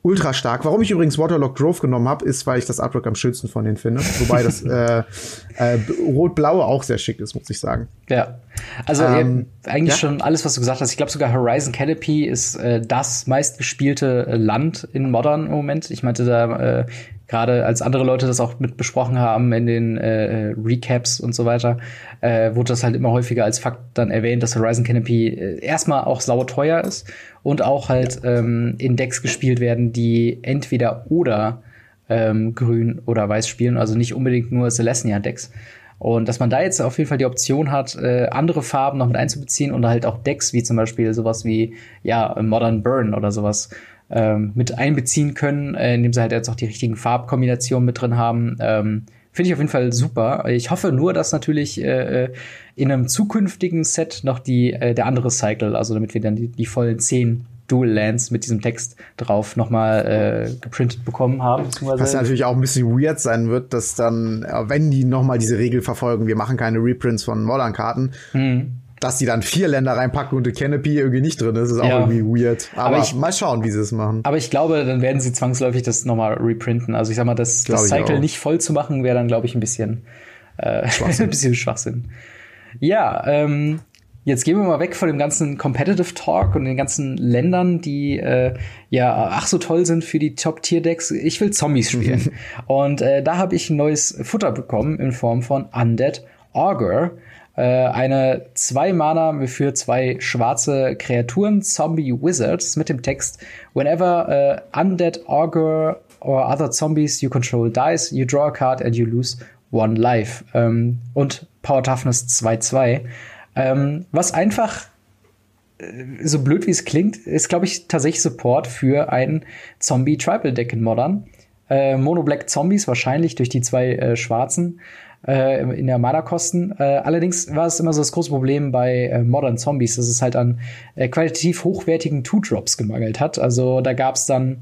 ultra stark. Warum ich übrigens Waterlock Drove genommen habe, ist, weil ich das Artwork am schönsten von denen finde. Wobei das äh, äh, Rot-Blaue auch sehr schick ist, muss ich sagen. Ja. Also ähm, eigentlich ja? schon alles, was du gesagt hast. Ich glaube sogar Horizon Canopy ist äh, das meistgespielte Land in Modern im Moment. Ich meinte da äh, gerade als andere Leute das auch mit besprochen haben in den äh, Recaps und so weiter, äh, wurde das halt immer häufiger als Fakt dann erwähnt, dass Horizon Canopy äh, erstmal auch sauer teuer ist und auch halt ähm, in Decks gespielt werden, die entweder oder ähm, grün oder weiß spielen, also nicht unbedingt nur Celestia-Decks. Und dass man da jetzt auf jeden Fall die Option hat, äh, andere Farben noch mit einzubeziehen und halt auch Decks, wie zum Beispiel sowas wie, ja, Modern Burn oder sowas, ähm, mit einbeziehen können, äh, indem sie halt jetzt auch die richtigen Farbkombinationen mit drin haben. Ähm, Finde ich auf jeden Fall super. Ich hoffe nur, dass natürlich äh, äh, in einem zukünftigen Set noch die, äh, der andere Cycle, also damit wir dann die, die vollen zehn Dual Lands mit diesem Text drauf nochmal äh, geprintet bekommen haben. Was natürlich auch ein bisschen weird sein wird, dass dann, äh, wenn die nochmal diese Regel verfolgen, wir machen keine Reprints von Modern-Karten, mhm dass die dann vier Länder reinpacken und die Canopy irgendwie nicht drin ist, ist auch ja. irgendwie weird. Aber, aber ich, mal schauen, wie sie es machen. Aber ich glaube, dann werden sie zwangsläufig das nochmal reprinten. Also ich sag mal, das, das Cycle nicht voll zu machen, wäre dann, glaube ich, ein bisschen, äh, ein bisschen Schwachsinn. Ja, ähm, Jetzt gehen wir mal weg von dem ganzen Competitive Talk und den ganzen Ländern, die äh, ja ach so toll sind für die Top-Tier-Decks. Ich will Zombies spielen. und äh, da habe ich ein neues Futter bekommen in Form von Undead Augur. Äh, eine zwei Mana für zwei schwarze Kreaturen, Zombie Wizards, mit dem Text Whenever uh, Undead Augur or other zombies you control dies, you draw a card and you lose one life. Ähm, und Power Toughness 2-2. Ähm, was einfach äh, so blöd wie es klingt, ist, glaube ich, tatsächlich Support für ein Zombie-Tribal-Deck in Modern. Äh, Mono Black Zombies wahrscheinlich durch die zwei äh, schwarzen äh, in der Mana-Kosten. Äh, allerdings war es immer so das große Problem bei äh, Modern Zombies, dass es halt an äh, qualitativ hochwertigen Two-Drops gemangelt hat. Also da gab es dann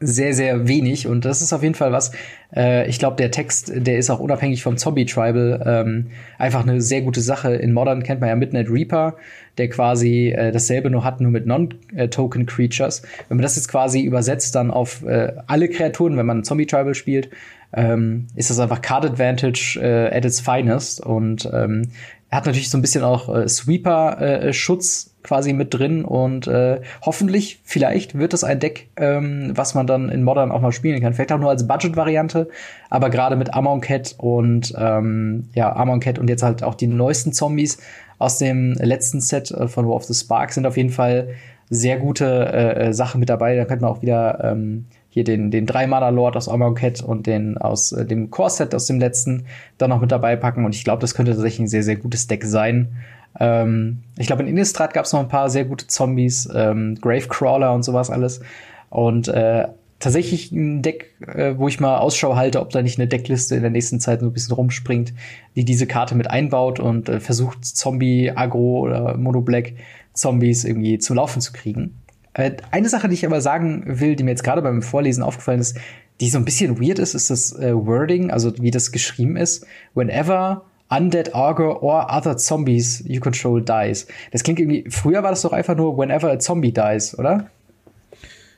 sehr, sehr wenig. Und das ist auf jeden Fall was. Äh, ich glaube, der Text, der ist auch unabhängig vom Zombie-Tribal ähm, einfach eine sehr gute Sache. In Modern kennt man ja Midnight Reaper, der quasi äh, dasselbe nur hat, nur mit Non-Token Creatures. Wenn man das jetzt quasi übersetzt dann auf äh, alle Kreaturen, wenn man Zombie-Tribal spielt, ähm, ist das einfach Card Advantage äh, at its finest. Und ähm, er hat natürlich so ein bisschen auch äh, Sweeper-Schutz äh, quasi mit drin und äh, hoffentlich, vielleicht wird es ein Deck, ähm, was man dann in Modern auch mal spielen kann. Vielleicht auch nur als Budget-Variante, aber gerade mit Amon Cat und ähm, ja, Amon Cat und jetzt halt auch die neuesten Zombies aus dem letzten Set äh, von War of the Spark sind auf jeden Fall sehr gute äh, äh Sachen mit dabei. Da könnte man auch wieder ähm, hier den, den Drei-Mana-Lord aus Amonkhet und den aus äh, dem Core-Set aus dem letzten dann noch mit dabei packen. Und ich glaube, das könnte tatsächlich ein sehr, sehr gutes Deck sein. Ähm, ich glaube, in Innistrad gab es noch ein paar sehr gute Zombies, ähm, Gravecrawler und sowas alles. Und äh, tatsächlich ein Deck, äh, wo ich mal Ausschau halte, ob da nicht eine Deckliste in der nächsten Zeit so ein bisschen rumspringt, die diese Karte mit einbaut und äh, versucht, Zombie, Agro oder Mono Black Zombies irgendwie zum Laufen zu kriegen. Äh, eine Sache, die ich aber sagen will, die mir jetzt gerade beim Vorlesen aufgefallen ist, die so ein bisschen weird ist, ist das äh, Wording, also wie das geschrieben ist. Whenever Undead Augur or other zombies you control dies. Das klingt irgendwie, früher war das doch einfach nur whenever a zombie dies, oder?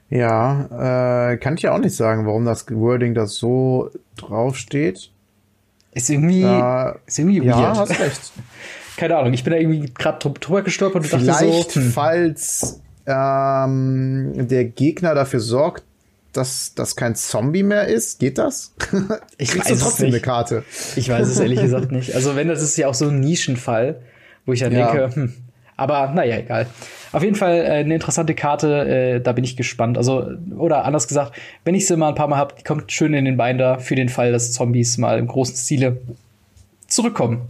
Ja, äh, kann ich ja auch nicht sagen, warum das Wording da so draufsteht. Ist irgendwie, äh, ist irgendwie weird. Ja, hast recht. Keine Ahnung, ich bin da irgendwie gerade drüber gestolpert und Vielleicht, dachte so, hm. falls ähm, der Gegner dafür sorgt, dass das kein Zombie mehr ist. Geht das? Ich Kriegst weiß du es trotzdem nicht. eine Karte. Ich weiß es ehrlich gesagt nicht. Also wenn, das ist ja auch so ein Nischenfall, wo ich dann Ja. denke, hm, aber naja, egal. Auf jeden Fall äh, eine interessante Karte, äh, da bin ich gespannt. Also, oder anders gesagt, wenn ich sie mal ein paar Mal habe, die kommt schön in den Binder für den Fall, dass Zombies mal im großen Stile zurückkommen.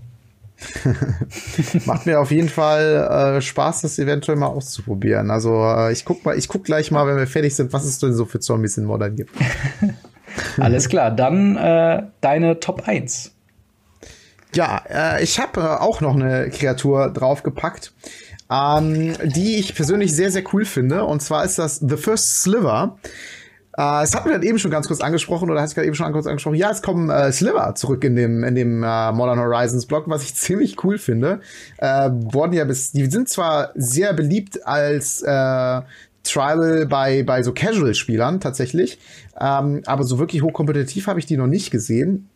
Macht mir auf jeden Fall äh, Spaß, das eventuell mal auszuprobieren. Also äh, ich guck mal, ich guck gleich mal, wenn wir fertig sind, was es denn so für Zombies in Modern gibt. Alles klar, dann äh, deine Top 1. Ja, äh, ich habe äh, auch noch eine Kreatur draufgepackt, ähm, die ich persönlich sehr, sehr cool finde. Und zwar ist das The First Sliver. Äh, es hat mir dann eben schon ganz kurz angesprochen, oder hat es gerade eben schon kurz angesprochen. Ja, es kommen äh, Sliver zurück in dem, in dem äh, Modern Horizons Block, was ich ziemlich cool finde. Äh, wurden ja bis, die sind zwar sehr beliebt als äh, Tribal bei, bei so Casual-Spielern tatsächlich, ähm, aber so wirklich hochkompetitiv habe ich die noch nicht gesehen.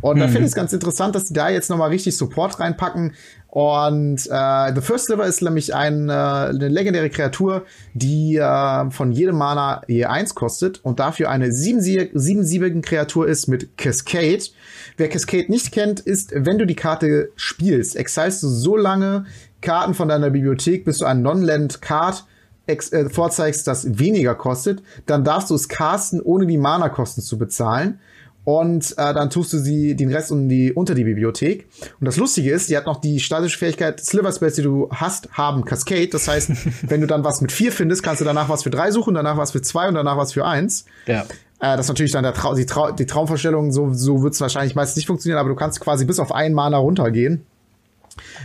Und da finde ich es ganz interessant, dass die da jetzt nochmal richtig Support reinpacken. Und äh, The First Sliver ist nämlich ein, äh, eine legendäre Kreatur, die äh, von jedem Mana je eins kostet und dafür eine siebensie- siebensiebigen Kreatur ist mit Cascade. Wer Cascade nicht kennt, ist, wenn du die Karte spielst, exilst du so lange Karten von deiner Bibliothek, bis du ein Non-Land-Card äh, vorzeigst, das weniger kostet, dann darfst du es casten, ohne die Mana-Kosten zu bezahlen. Und äh, dann tust du sie den Rest um die, unter die Bibliothek. Und das Lustige ist, die hat noch die statische Fähigkeit, Sliver Spells, die du hast, haben Cascade. Das heißt, wenn du dann was mit vier findest, kannst du danach was für drei suchen, danach was für zwei und danach was für eins. Ja. Äh, das ist natürlich dann der Trau die, Trau die Traumvorstellung, so, so wird es wahrscheinlich meistens nicht funktionieren, aber du kannst quasi bis auf einen Mana runtergehen.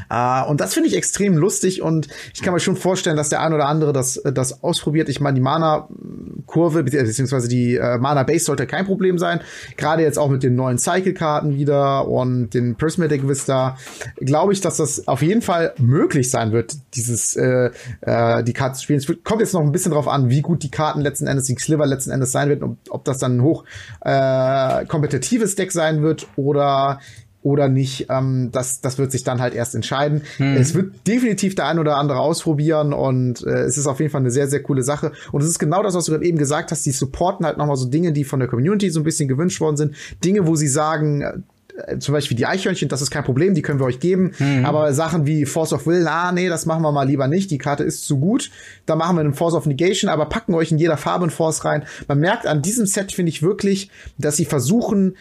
Äh, und das finde ich extrem lustig und ich kann mir schon vorstellen, dass der ein oder andere das, äh, das ausprobiert. Ich meine, die Mana-Kurve, beziehungsweise die äh, Mana-Base sollte kein Problem sein. Gerade jetzt auch mit den neuen Cycle-Karten wieder und den Prismatic Vista, glaube ich, dass das auf jeden Fall möglich sein wird, dieses äh, äh, die Karten zu spielen. Es wird, kommt jetzt noch ein bisschen drauf an, wie gut die Karten letzten Endes, die Sliver letzten Endes sein wird, ob, ob das dann ein hoch äh, kompetitives Deck sein wird oder oder nicht, ähm, das, das wird sich dann halt erst entscheiden. Es wird definitiv der ein oder andere ausprobieren und äh, es ist auf jeden Fall eine sehr, sehr coole Sache. Und es ist genau das, was du gerade eben gesagt hast, die supporten halt nochmal so Dinge, die von der Community so ein bisschen gewünscht worden sind. Dinge, wo sie sagen, äh, zum Beispiel die Eichhörnchen, das ist kein Problem, die können wir euch geben. Aber Sachen wie Force of Will, ah, nee, das machen wir mal lieber nicht. Die Karte ist zu gut. Da machen wir einen Force of Negation, aber packen euch in jeder Farbe einen Force rein. Man merkt an diesem Set, finde ich wirklich, dass sie versuchen,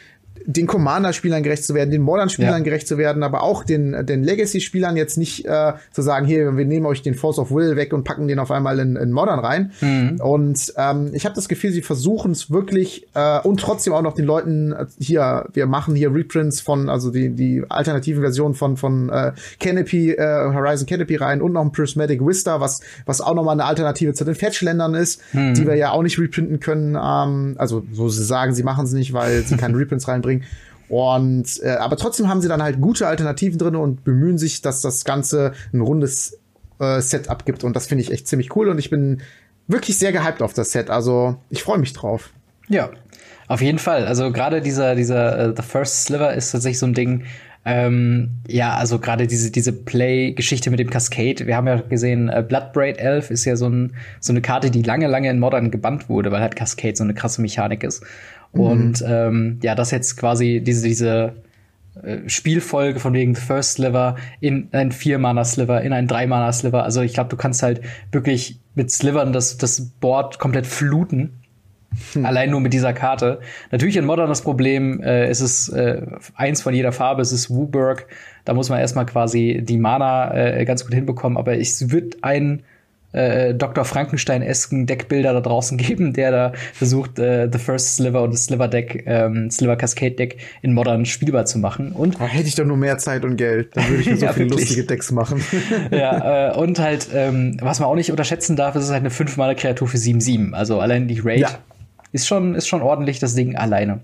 den Commander-Spielern gerecht zu werden, den Modern-Spielern Ja. gerecht zu werden, aber auch den, den Legacy-Spielern jetzt nicht äh, zu sagen, hier, wir nehmen euch den Force of Will weg und packen den auf einmal in, in Modern rein. Und ähm, ich habe das Gefühl, sie versuchen es wirklich äh, und trotzdem auch noch den Leuten äh, hier, wir machen hier Reprints von, also die, die alternativen Versionen von, von äh, Canopy, äh, Horizon Canopy rein und noch ein Prismatic Vista, was, was auch nochmal eine Alternative zu den Fetchländern ist, die wir ja auch nicht reprinten können. Ähm, also, so sie sagen, sie machen es nicht, weil sie keine Reprints reinbringen. Und äh, aber trotzdem haben sie dann halt gute Alternativen drin und bemühen sich, dass das Ganze ein rundes äh, Set abgibt. Und das finde ich echt ziemlich cool. Und ich bin wirklich sehr gehypt auf das Set. Also ich freue mich drauf. Ja, auf jeden Fall. Also gerade dieser, dieser äh, The First Sliver ist tatsächlich so ein Ding. Ähm, ja, also gerade diese, diese Play-Geschichte mit dem Cascade. Wir haben ja gesehen, äh, Bloodbraid Elf ist ja so, ein, so eine Karte, die lange, lange in Modern gebannt wurde, weil halt Cascade so eine krasse Mechanik ist. Und ähm, ja, das jetzt quasi diese, diese äh, Spielfolge von wegen First Sliver in ein Vier-Mana-Sliver, in ein Drei-Mana-Sliver. Also ich glaube, du kannst halt wirklich mit Slivern das, das Board komplett fluten. Allein nur mit dieser Karte. Natürlich in Modern das Problem, äh, es ist äh, eins von jeder Farbe, es ist Wooburg. Da muss man erstmal quasi die Mana äh, ganz gut hinbekommen, aber es wird ein äh, Dr. Frankenstein-esken Deckbilder da draußen geben, der da versucht, äh, The First Sliver und das Sliver Deck, ähm, Sliver Cascade Deck in modern spielbar zu machen. Und da hätte ich doch nur mehr Zeit und Geld, dann würde ich mir so ja, viele lustige Decks machen. ja, äh, und halt, ähm, was man auch nicht unterschätzen darf, ist halt eine 5 Mana Kreatur für 7-7. Also allein die Raid ja. ist schon, ist schon ordentlich, das Ding alleine.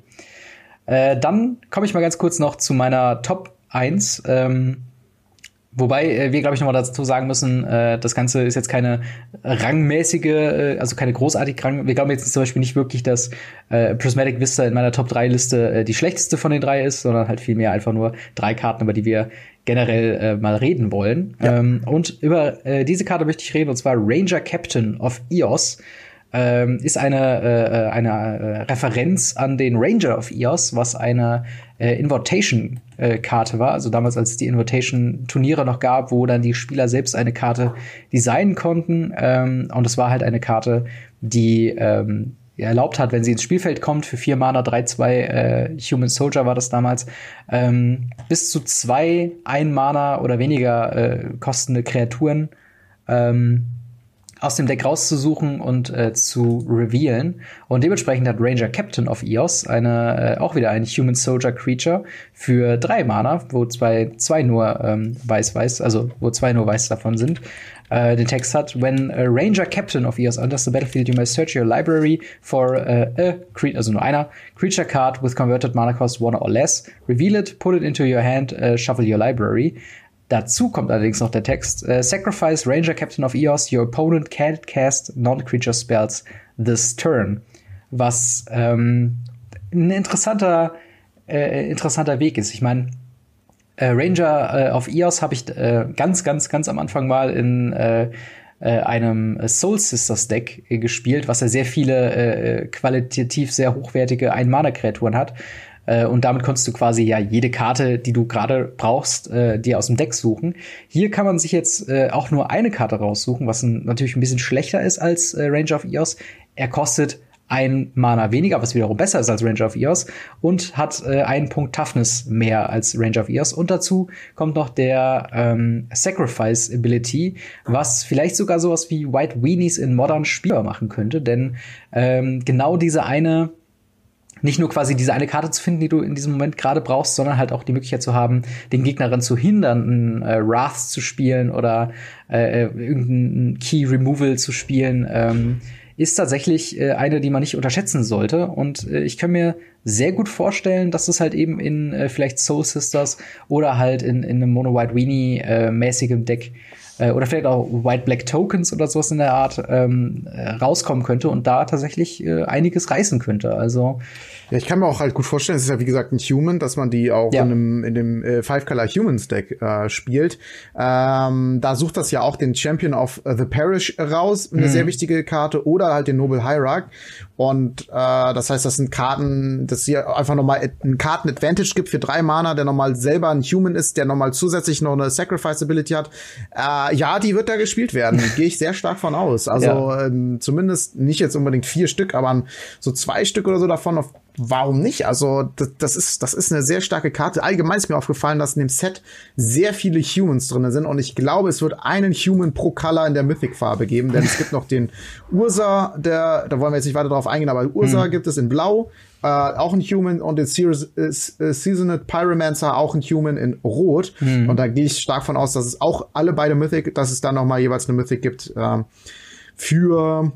Äh, dann komme ich mal ganz kurz noch zu meiner Top 1. Ähm, Wobei äh, wir, glaube ich, nochmal dazu sagen müssen, äh, das Ganze ist jetzt keine rangmäßige, äh, also keine großartig Rang. Wir glauben jetzt zum Beispiel nicht wirklich, dass äh, Prismatic Vista in meiner Top 3 Liste äh, die schlechteste von den drei ist, sondern halt vielmehr einfach nur drei Karten, über die wir generell äh, mal reden wollen. Ja. Ähm, und über äh, diese Karte möchte ich reden, und zwar Ranger Captain of EOS ähm, ist eine, äh, eine äh, Referenz an den Ranger of EOS, was eine äh, Invitation-Karte war. Also damals, als es die Invitation-Turniere noch gab, wo dann die Spieler selbst eine Karte designen konnten. Ähm, und es war halt eine Karte, die ähm, erlaubt hat, wenn sie ins Spielfeld kommt, für vier Mana, 3-2 äh, Human Soldier war das damals, ähm, bis zu zwei ein Mana oder weniger äh, kostende Kreaturen ähm, aus dem Deck rauszusuchen und äh, zu revealen. Und dementsprechend hat Ranger Captain of Eos eine, äh, auch wieder ein Human Soldier Creature für drei Mana, wo zwei, zwei nur ähm, weiß-weiß, also wo zwei nur weiß davon sind. Äh, den Text hat, when a Ranger Captain of Eos enters the battlefield, you may search your library for uh, a creature, also nur einer, creature card with converted mana cost one or less. Reveal it, put it into your hand, uh, shuffle your library. Dazu kommt allerdings noch der Text: uh, Sacrifice Ranger Captain of Eos. Your opponent can't cast non-creature spells this turn. Was ähm, ein interessanter, äh, interessanter Weg ist. Ich meine, äh, Ranger äh, of Eos habe ich äh, ganz, ganz, ganz am Anfang mal in äh, äh, einem Soul Sisters Deck gespielt, was ja sehr viele qualitativ sehr hochwertige Ein-Mana-Kreaturen hat. Äh, und damit konntest du quasi ja jede Karte, die du gerade brauchst, äh, dir aus dem Deck suchen. Hier kann man sich jetzt äh, auch nur eine Karte raussuchen, was ein, natürlich ein bisschen schlechter ist als äh, Ranger of Eos. Er kostet ein Mana weniger, was wiederum besser ist als Ranger of Eos und hat äh, einen Punkt Toughness mehr als Ranger of Eos. Und dazu kommt noch der ähm, Sacrifice Ability, was vielleicht sogar sowas wie White Weenies in Modern spielbar machen könnte, denn ähm, genau diese eine nicht nur quasi diese eine Karte zu finden, die du in diesem Moment gerade brauchst, sondern halt auch die Möglichkeit zu haben, den Gegner daran zu hindern, einen äh, Wrath zu spielen oder äh, irgendein Key Removal zu spielen, ähm, ist tatsächlich äh, eine, die man nicht unterschätzen sollte. Und äh, ich kann mir sehr gut vorstellen, dass es halt eben in äh, vielleicht Soul Sisters oder halt in, in einem Mono White Weenie äh, mäßigem Deck äh, oder vielleicht auch White Black Tokens oder sowas in der Art ähm, äh, rauskommen könnte und da tatsächlich äh, einiges reißen könnte. Also ja, ich kann mir auch halt gut vorstellen, es ist ja wie gesagt ein Human, dass man die auch ja. in, einem, in dem äh, Five Color Humans Deck äh, spielt. Ähm, da sucht das ja auch den Champion of the Parish raus, eine mhm. sehr wichtige Karte, oder halt den Noble Hierarch. Und äh, das heißt, das sind Karten, dass hier einfach nochmal einen Karten-Advantage gibt für drei Mana, der nochmal selber ein Human ist, der nochmal zusätzlich noch eine Sacrifice-Ability hat. Äh, ja, die wird da gespielt werden. Gehe ich sehr stark von aus. Also ja. ähm, zumindest nicht jetzt unbedingt vier Stück, aber so zwei Stück oder so davon auf warum nicht? Also das, das, ist das ist eine sehr starke Karte. Allgemein ist mir aufgefallen, dass in dem Set sehr viele Humans drin sind und ich glaube, es wird einen Human pro Color in der Mythic Farbe geben, denn es gibt noch den Ursa, der da wollen wir jetzt nicht weiter drauf eingehen, aber Ursa mhm. gibt es in Blau, äh, auch ein Human und den Sears, äh, äh, Seasoned Pyromancer auch ein Human in Rot mhm. und da gehe ich stark von aus, dass es auch alle beide Mythic, dass es dann noch mal jeweils eine Mythic gibt äh, für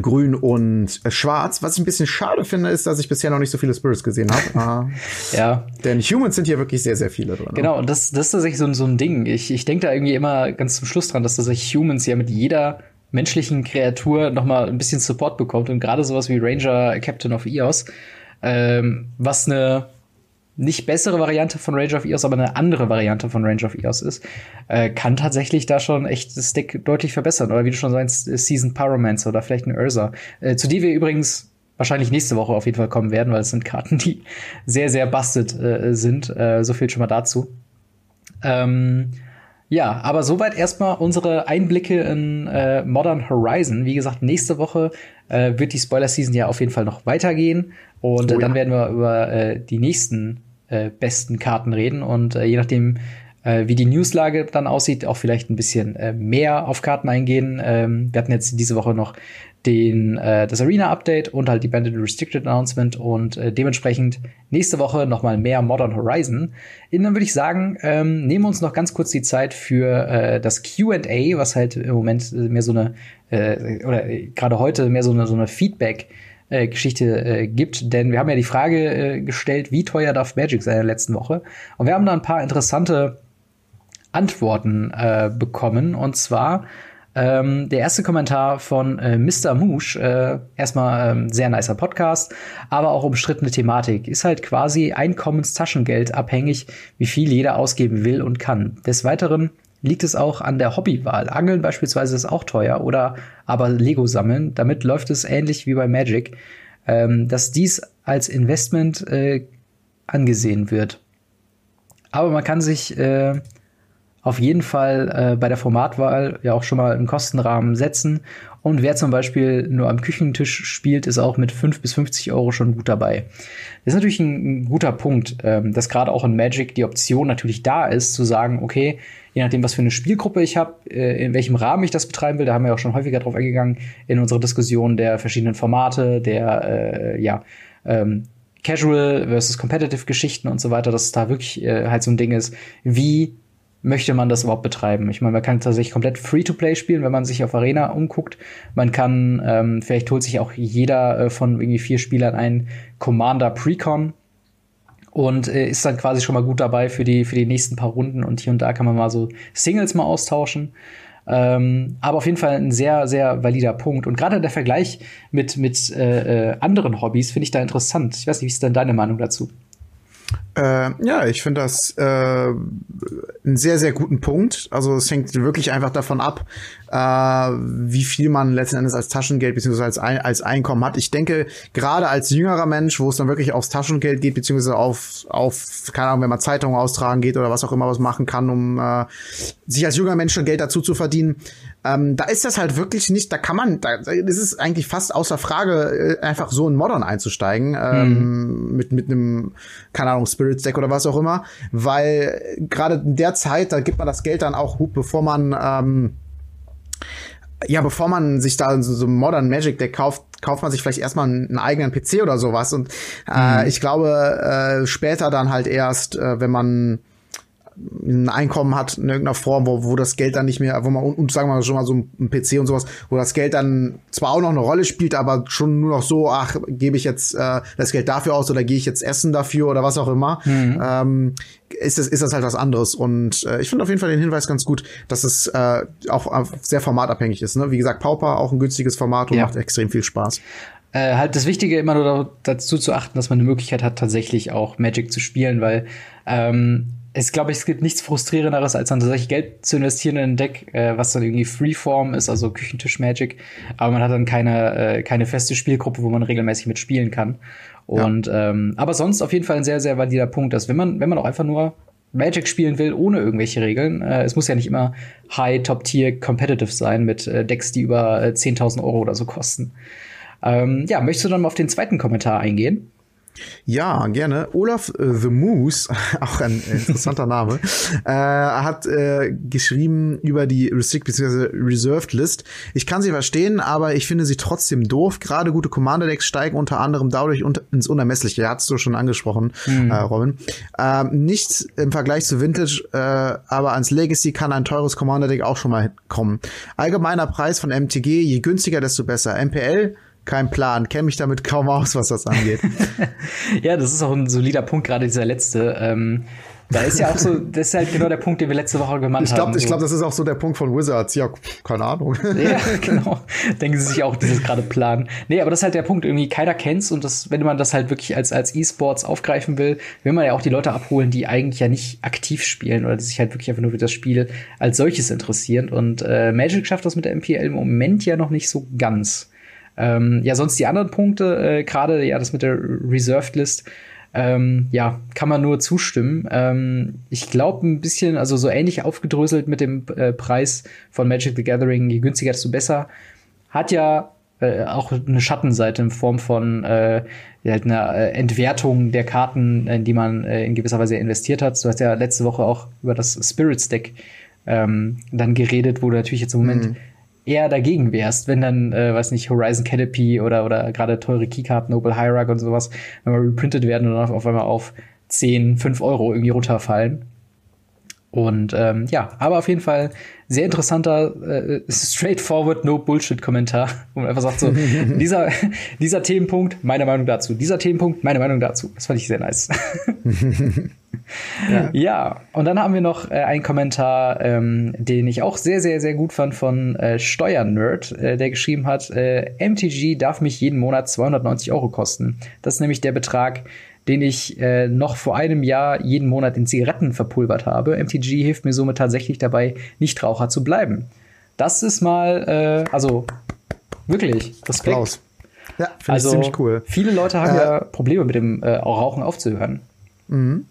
Grün und äh, Schwarz. Was ich ein bisschen schade finde, ist, dass ich bisher noch nicht so viele Spirits gesehen habe. äh, ja. Denn Humans sind hier wirklich sehr, sehr viele drin. Genau, und das, das ist tatsächlich so, so ein Ding. Ich, ich denke da irgendwie immer ganz zum Schluss dran, dass tatsächlich Humans ja mit jeder menschlichen Kreatur noch mal ein bisschen Support bekommt. Und gerade sowas wie Ranger Captain of Eos, ähm, was eine nicht bessere Variante von Range of Eos, aber eine andere Variante von Range of Eos ist, äh, kann tatsächlich da schon echt das Deck deutlich verbessern. Oder wie du schon sagst, Season Pyromancer oder vielleicht ein Ursa. Äh, zu die wir übrigens wahrscheinlich nächste Woche auf jeden Fall kommen werden, weil es sind Karten, die sehr, sehr busted äh, sind. Äh, so viel schon mal dazu. Ähm, ja, aber soweit erstmal unsere Einblicke in äh, Modern Horizon. Wie gesagt, nächste Woche äh, wird die Spoiler-Season ja auf jeden Fall noch weitergehen. Und oh, äh, dann ja. werden wir über äh, die nächsten äh, besten Karten reden. Und äh, je nachdem, äh, wie die Newslage dann aussieht, auch vielleicht ein bisschen äh, mehr auf Karten eingehen. Ähm, wir hatten jetzt diese Woche noch den, äh, das Arena-Update und halt die Bandit Restricted Announcement und äh, dementsprechend nächste Woche noch mal mehr Modern Horizon. Und dann würde ich sagen, ähm, nehmen wir uns noch ganz kurz die Zeit für äh, das Q&A, was halt im Moment mehr so eine, äh, oder äh, gerade heute mehr so eine, so eine Feedback- äh, Geschichte äh, gibt, denn wir haben ja die Frage äh, gestellt, wie teuer darf Magic sein in der letzten Woche? Und wir haben da ein paar interessante Antworten äh, bekommen. Und zwar ähm, der erste Kommentar von äh, Mr. Moosh, äh, erstmal ähm, sehr nicer Podcast, aber auch umstrittene Thematik. Ist halt quasi Einkommenstaschengeld abhängig, wie viel jeder ausgeben will und kann. Des Weiteren liegt es auch an der Hobbywahl. Angeln beispielsweise ist auch teuer oder aber Lego sammeln. Damit läuft es ähnlich wie bei Magic, ähm, dass dies als Investment äh, angesehen wird. Aber man kann sich äh, auf jeden Fall äh, bei der Formatwahl ja auch schon mal einen Kostenrahmen setzen. Und wer zum Beispiel nur am Küchentisch spielt, ist auch mit 5 bis 50 Euro schon gut dabei. Das ist natürlich ein, ein guter Punkt, ähm, dass gerade auch in Magic die Option natürlich da ist, zu sagen, okay, je nachdem, was für eine Spielgruppe ich habe, äh, in welchem Rahmen ich das betreiben will, da haben wir auch schon häufiger drauf eingegangen in unserer Diskussion der verschiedenen Formate, der äh, ja ähm, Casual versus Competitive Geschichten und so weiter, dass da wirklich äh, halt so ein Ding ist, wie möchte man das überhaupt betreiben? Ich meine, man kann tatsächlich komplett Free-to-Play spielen, wenn man sich auf Arena umguckt. Man kann, ähm, vielleicht holt sich auch jeder äh, von irgendwie vier Spielern einen Commander Precon und äh, ist dann quasi schon mal gut dabei für die, für die nächsten paar Runden und hier und da kann man mal so Singles mal austauschen. Ähm, aber auf jeden Fall ein sehr, sehr valider Punkt. Und gerade der Vergleich mit, mit äh, äh anderen Hobbys finde ich da interessant. Ich weiß nicht, wie ist denn deine Meinung dazu? Äh, ja, ich finde das äh, einen sehr, sehr guten Punkt. Also es hängt wirklich einfach davon ab, äh, wie viel man letzten Endes als Taschengeld beziehungsweise als, Ein als Einkommen hat. Ich denke, gerade als jüngerer Mensch, wo es dann wirklich aufs Taschengeld geht, beziehungsweise auf, auf, keine Ahnung, wenn man Zeitungen austragen geht oder was auch immer was machen kann, um äh, sich als junger Mensch Geld dazu zu verdienen, ähm, da ist das halt wirklich nicht, da kann man, da ist es eigentlich fast außer Frage, äh, einfach so in Modern einzusteigen, ähm, mhm. mit, mit einem, keine Ahnung, Spirits Deck oder was auch immer, weil gerade in der Zeit, da gibt man das Geld dann auch, bevor man, ähm, ja, bevor man sich da so, so Modern Magic Deck kauft, kauft man sich vielleicht erstmal einen, eigenen PC oder sowas. Und äh, mhm. ich glaube, äh, später dann halt erst, äh, wenn man ein Einkommen hat in irgendeiner Form, wo, wo das Geld dann nicht mehr, wo man, und sagen wir mal schon mal so ein PC und sowas, wo das Geld dann zwar auch noch eine Rolle spielt, aber schon nur noch so, ach, gebe ich jetzt äh, das Geld dafür aus oder gehe ich jetzt essen dafür oder was auch immer, mhm. ähm, ist das, ist das halt was anderes. Und äh, ich finde auf jeden Fall den Hinweis ganz gut, dass es äh, auch sehr formatabhängig ist. Ne? Wie gesagt, Pauper auch ein günstiges Format und ja. macht extrem viel Spaß. Äh, halt das Wichtige immer nur dazu zu achten, dass man eine Möglichkeit hat, tatsächlich auch Magic zu spielen, weil ähm, es glaube ich, es gibt nichts frustrierenderes, als dann tatsächlich Geld zu investieren in ein Deck, äh, was dann irgendwie Freeform ist, also Küchentisch Magic, aber man hat dann keine, äh, keine feste Spielgruppe, wo man regelmäßig mitspielen kann. Und ja. ähm, aber sonst auf jeden Fall ein sehr, sehr valider Punkt, dass wenn man, wenn man auch einfach nur Magic spielen will, ohne irgendwelche Regeln. Äh, es muss ja nicht immer High, Top-Tier Competitive sein mit äh, Decks, die über äh, 10.000 Euro oder so kosten. Ähm, ja, möchtest du dann mal auf den zweiten Kommentar eingehen? Ja, gerne. Olaf äh, the Moose, auch ein interessanter Name, äh, hat äh, geschrieben über die Restrict bzw. Reserved List. Ich kann sie verstehen, aber ich finde sie trotzdem doof. Gerade gute Commander-Decks steigen unter anderem dadurch un ins Unermessliche. Hast du schon angesprochen, mhm. äh, Robin. Ähm, nicht im Vergleich zu Vintage, äh, aber ans Legacy kann ein teures Commander-Deck auch schon mal kommen. Allgemeiner Preis von MTG, je günstiger, desto besser. MPL kein Plan, kenne mich damit kaum aus, was das angeht. ja, das ist auch ein solider Punkt, gerade dieser letzte. Ähm, da ist ja auch so, das ist halt genau der Punkt, den wir letzte Woche gemacht ich glaub, haben. Ich glaube, das ist auch so der Punkt von Wizards. Ja, keine Ahnung. ja, genau. Denken sie sich auch, dieses gerade planen. Nee, aber das ist halt der Punkt, irgendwie keiner kennt's und das, wenn man das halt wirklich als, als E-Sports aufgreifen will, will man ja auch die Leute abholen, die eigentlich ja nicht aktiv spielen oder die sich halt wirklich einfach nur für das Spiel als solches interessieren. Und äh, Magic schafft das mit der MPL im Moment ja noch nicht so ganz. Ähm, ja, sonst die anderen Punkte, äh, gerade ja das mit der Reserved List, ähm, ja, kann man nur zustimmen. Ähm, ich glaube ein bisschen, also so ähnlich aufgedröselt mit dem äh, Preis von Magic the Gathering, je günstiger, desto besser. Hat ja äh, auch eine Schattenseite in Form von äh, halt einer äh, Entwertung der Karten, in die man äh, in gewisser Weise investiert hat. Du hast ja letzte Woche auch über das Spirits Deck ähm, dann geredet, wo du natürlich jetzt im Moment mhm. Eher dagegen wärst, wenn dann, äh, weiß nicht, Horizon Canopy oder, oder gerade teure Keykarten, Noble Hierarch und sowas, wenn mal reprintet werden und dann auf einmal auf 10, 5 Euro irgendwie runterfallen. Und ähm, ja, aber auf jeden Fall sehr interessanter, äh, straightforward, no Bullshit-Kommentar, wo man einfach sagt so, dieser, dieser Themenpunkt, meine Meinung dazu, dieser Themenpunkt, meine Meinung dazu. Das fand ich sehr nice. ja. ja. und dann haben wir noch äh, einen Kommentar, ähm, den ich auch sehr, sehr, sehr gut fand von äh, Steuernerd, äh, der geschrieben hat, äh, MTG darf mich jeden Monat 290 Euro kosten. Das ist nämlich der Betrag, den ich äh, noch vor einem Jahr jeden Monat in Zigaretten verpulvert habe. MTG hilft mir somit tatsächlich dabei, Nichtraucher zu bleiben. Das ist mal, äh, also wirklich, Respekt. Applaus. Ja, finde also, ich ziemlich cool. Viele Leute haben äh, ja Probleme mit dem äh, Rauchen aufzuhören. Mhm.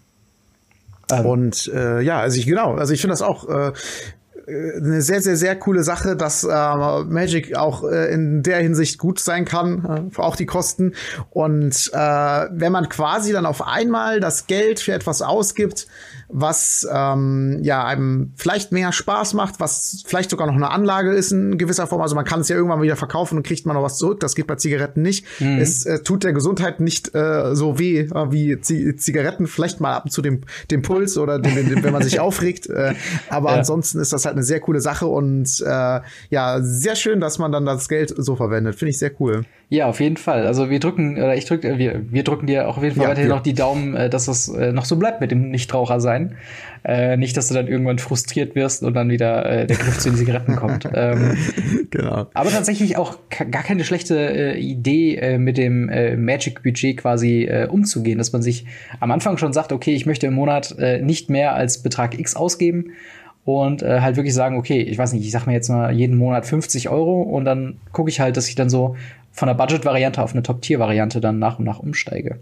Ähm. Und äh, ja, also ich genau, also ich finde das auch äh, eine sehr, sehr, sehr coole Sache, dass äh, Magic auch äh, in der Hinsicht gut sein kann, äh, auch die Kosten. Und äh, wenn man quasi dann auf einmal das Geld für etwas ausgibt, was ähm, ja einem vielleicht mehr Spaß macht, was vielleicht sogar noch eine Anlage ist in gewisser Form. Also man kann es ja irgendwann wieder verkaufen und kriegt man noch was zurück. Das geht bei Zigaretten nicht. Mhm. Es äh, tut der Gesundheit nicht äh, so weh äh, wie Z Zigaretten. Vielleicht mal ab und zu dem, dem Puls oder dem, dem, wenn man sich aufregt. Äh, aber ja. ansonsten ist das halt eine sehr coole Sache und äh, ja, sehr schön, dass man dann das Geld so verwendet. Finde ich sehr cool. Ja, auf jeden Fall. Also wir drücken, oder ich drücke, wir, wir drücken dir auch auf jeden Fall ja, weiterhin ja. noch die Daumen, äh, dass es äh, noch so bleibt mit dem Nichtraucher sein. Äh, nicht, dass du dann irgendwann frustriert wirst und dann wieder äh, der Griff zu den Zigaretten kommt. Ähm, genau. Aber tatsächlich auch gar keine schlechte äh, Idee, äh, mit dem äh, Magic-Budget quasi äh, umzugehen, dass man sich am Anfang schon sagt, okay, ich möchte im Monat äh, nicht mehr als Betrag X ausgeben und äh, halt wirklich sagen, okay, ich weiß nicht, ich sag mir jetzt mal jeden Monat 50 Euro und dann gucke ich halt, dass ich dann so von der Budget-Variante auf eine Top-Tier-Variante dann nach und nach umsteige.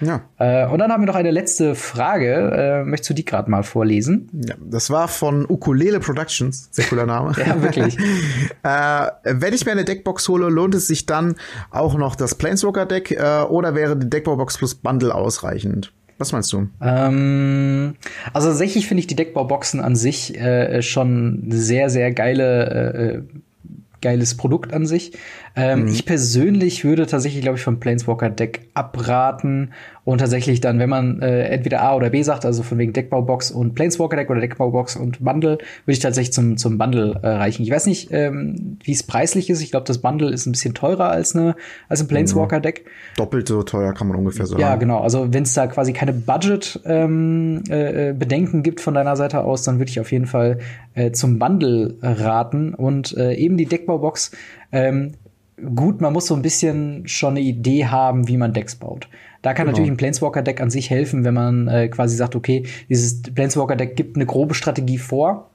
Ja. Äh, und dann haben wir noch eine letzte Frage. Äh, möchtest du die gerade mal vorlesen? Ja, das war von Ukulele Productions. Sehr cooler Name. ja, wirklich. äh, wenn ich mir eine Deckbox hole, lohnt es sich dann auch noch das Planeswalker-Deck äh, oder wäre die Deckbaubox plus Bundle ausreichend? Was meinst du? Ähm, also tatsächlich finde ich die Deckbauboxen an sich äh, schon sehr, sehr geile, äh, äh geiles Produkt an sich. Ähm, mhm. Ich persönlich würde tatsächlich, glaube ich, vom Planeswalker Deck abraten und tatsächlich dann, wenn man äh, entweder A oder B sagt, also von wegen Deckbaubox und Planeswalker Deck oder Deckbaubox und Bundle, würde ich tatsächlich zum, zum Bundle äh, reichen. Ich weiß nicht, ähm, wie es preislich ist. Ich glaube, das Bundle ist ein bisschen teurer als, eine, als ein Planeswalker Deck. Doppelt so teuer kann man ungefähr sagen. Ja, genau. Also wenn es da quasi keine Budget-Bedenken ähm, äh, gibt von deiner Seite aus, dann würde ich auf jeden Fall äh, zum Bundle raten und äh, eben die Deckbaubox ähm, gut, man muss so ein bisschen schon eine Idee haben, wie man Decks baut. Da kann genau. natürlich ein Planeswalker-Deck an sich helfen, wenn man äh, quasi sagt, okay, dieses Planeswalker-Deck gibt eine grobe Strategie vor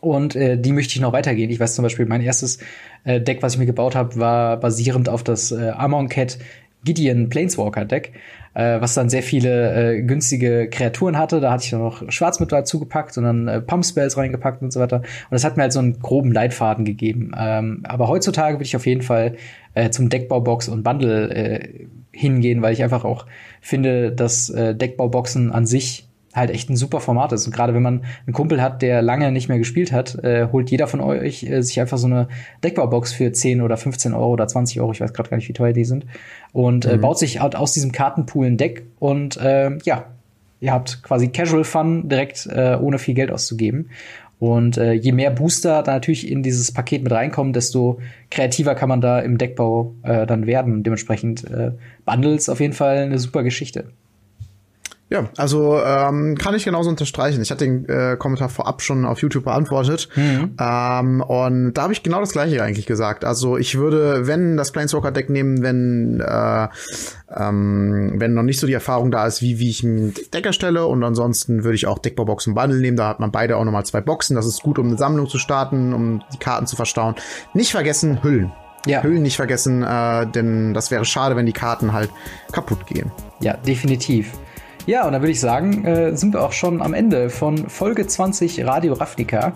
und äh, die möchte ich noch weitergehen. Ich weiß zum Beispiel, mein erstes äh, Deck, was ich mir gebaut habe, war basierend auf das äh, Amon Cat Gideon Planeswalker Deck äh, was dann sehr viele äh, günstige Kreaturen hatte. Da hatte ich dann noch Schwarzmittel dazu gepackt und dann äh, Pump-Spells reingepackt und so weiter. Und das hat mir halt so einen groben Leitfaden gegeben. Ähm, aber heutzutage würde ich auf jeden Fall äh, zum Deckbaubox und Bundle äh, hingehen, weil ich einfach auch finde, dass äh, Deckbauboxen an sich halt echt ein super Format ist. Und gerade wenn man einen Kumpel hat, der lange nicht mehr gespielt hat, äh, holt jeder von euch äh, sich einfach so eine Deckbaubox für 10 oder 15 Euro oder 20 Euro, ich weiß gerade gar nicht, wie teuer die sind, und äh, mhm. baut sich halt aus diesem Kartenpool ein Deck und äh, ja, ihr habt quasi Casual Fun direkt äh, ohne viel Geld auszugeben. Und äh, je mehr Booster da natürlich in dieses Paket mit reinkommen, desto kreativer kann man da im Deckbau äh, dann werden. Dementsprechend äh, Bundles auf jeden Fall eine super Geschichte. Ja, also ähm, kann ich genauso unterstreichen. Ich hatte den äh, Kommentar vorab schon auf YouTube beantwortet. Mhm. Ähm, und da habe ich genau das gleiche eigentlich gesagt. Also ich würde, wenn das Planeswalker-Deck nehmen, wenn äh, ähm, wenn noch nicht so die Erfahrung da ist, wie, wie ich ein Deck erstelle. Und ansonsten würde ich auch Deckbauboxen Bundle nehmen. Da hat man beide auch nochmal zwei Boxen. Das ist gut, um eine Sammlung zu starten, um die Karten zu verstauen. Nicht vergessen, Hüllen. Ja. Hüllen nicht vergessen, äh, denn das wäre schade, wenn die Karten halt kaputt gehen. Ja, definitiv. Ja, und dann würde ich sagen, äh, sind wir auch schon am Ende von Folge 20 Radio Ravnica.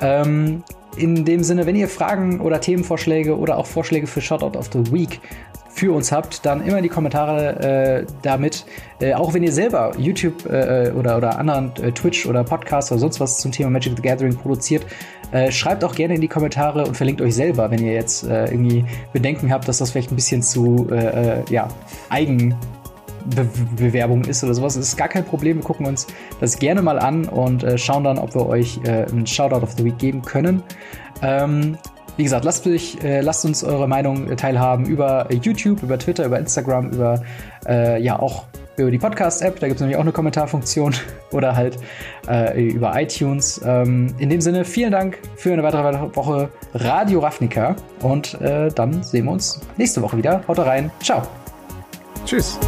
Ähm, in dem Sinne, wenn ihr Fragen oder Themenvorschläge oder auch Vorschläge für Shoutout of the Week für uns habt, dann immer in die Kommentare äh, damit. Äh, auch wenn ihr selber YouTube äh, oder, oder anderen äh, Twitch oder Podcasts oder sonst was zum Thema Magic the Gathering produziert, äh, schreibt auch gerne in die Kommentare und verlinkt euch selber, wenn ihr jetzt äh, irgendwie Bedenken habt, dass das vielleicht ein bisschen zu ja, eigen Be Bewerbung ist oder sowas, ist gar kein Problem. Wir gucken uns das gerne mal an und äh, schauen dann, ob wir euch äh, einen Shoutout of the Week geben können. Ähm, wie gesagt, lasst, euch, äh, lasst uns eure Meinung äh, teilhaben über YouTube, über Twitter, über Instagram, über äh, ja auch über die Podcast-App. Da gibt es nämlich auch eine Kommentarfunktion oder halt äh, über iTunes. Ähm, in dem Sinne, vielen Dank für eine weitere Woche Radio Ravnica und äh, dann sehen wir uns nächste Woche wieder. Haut rein. Ciao. Tschüss.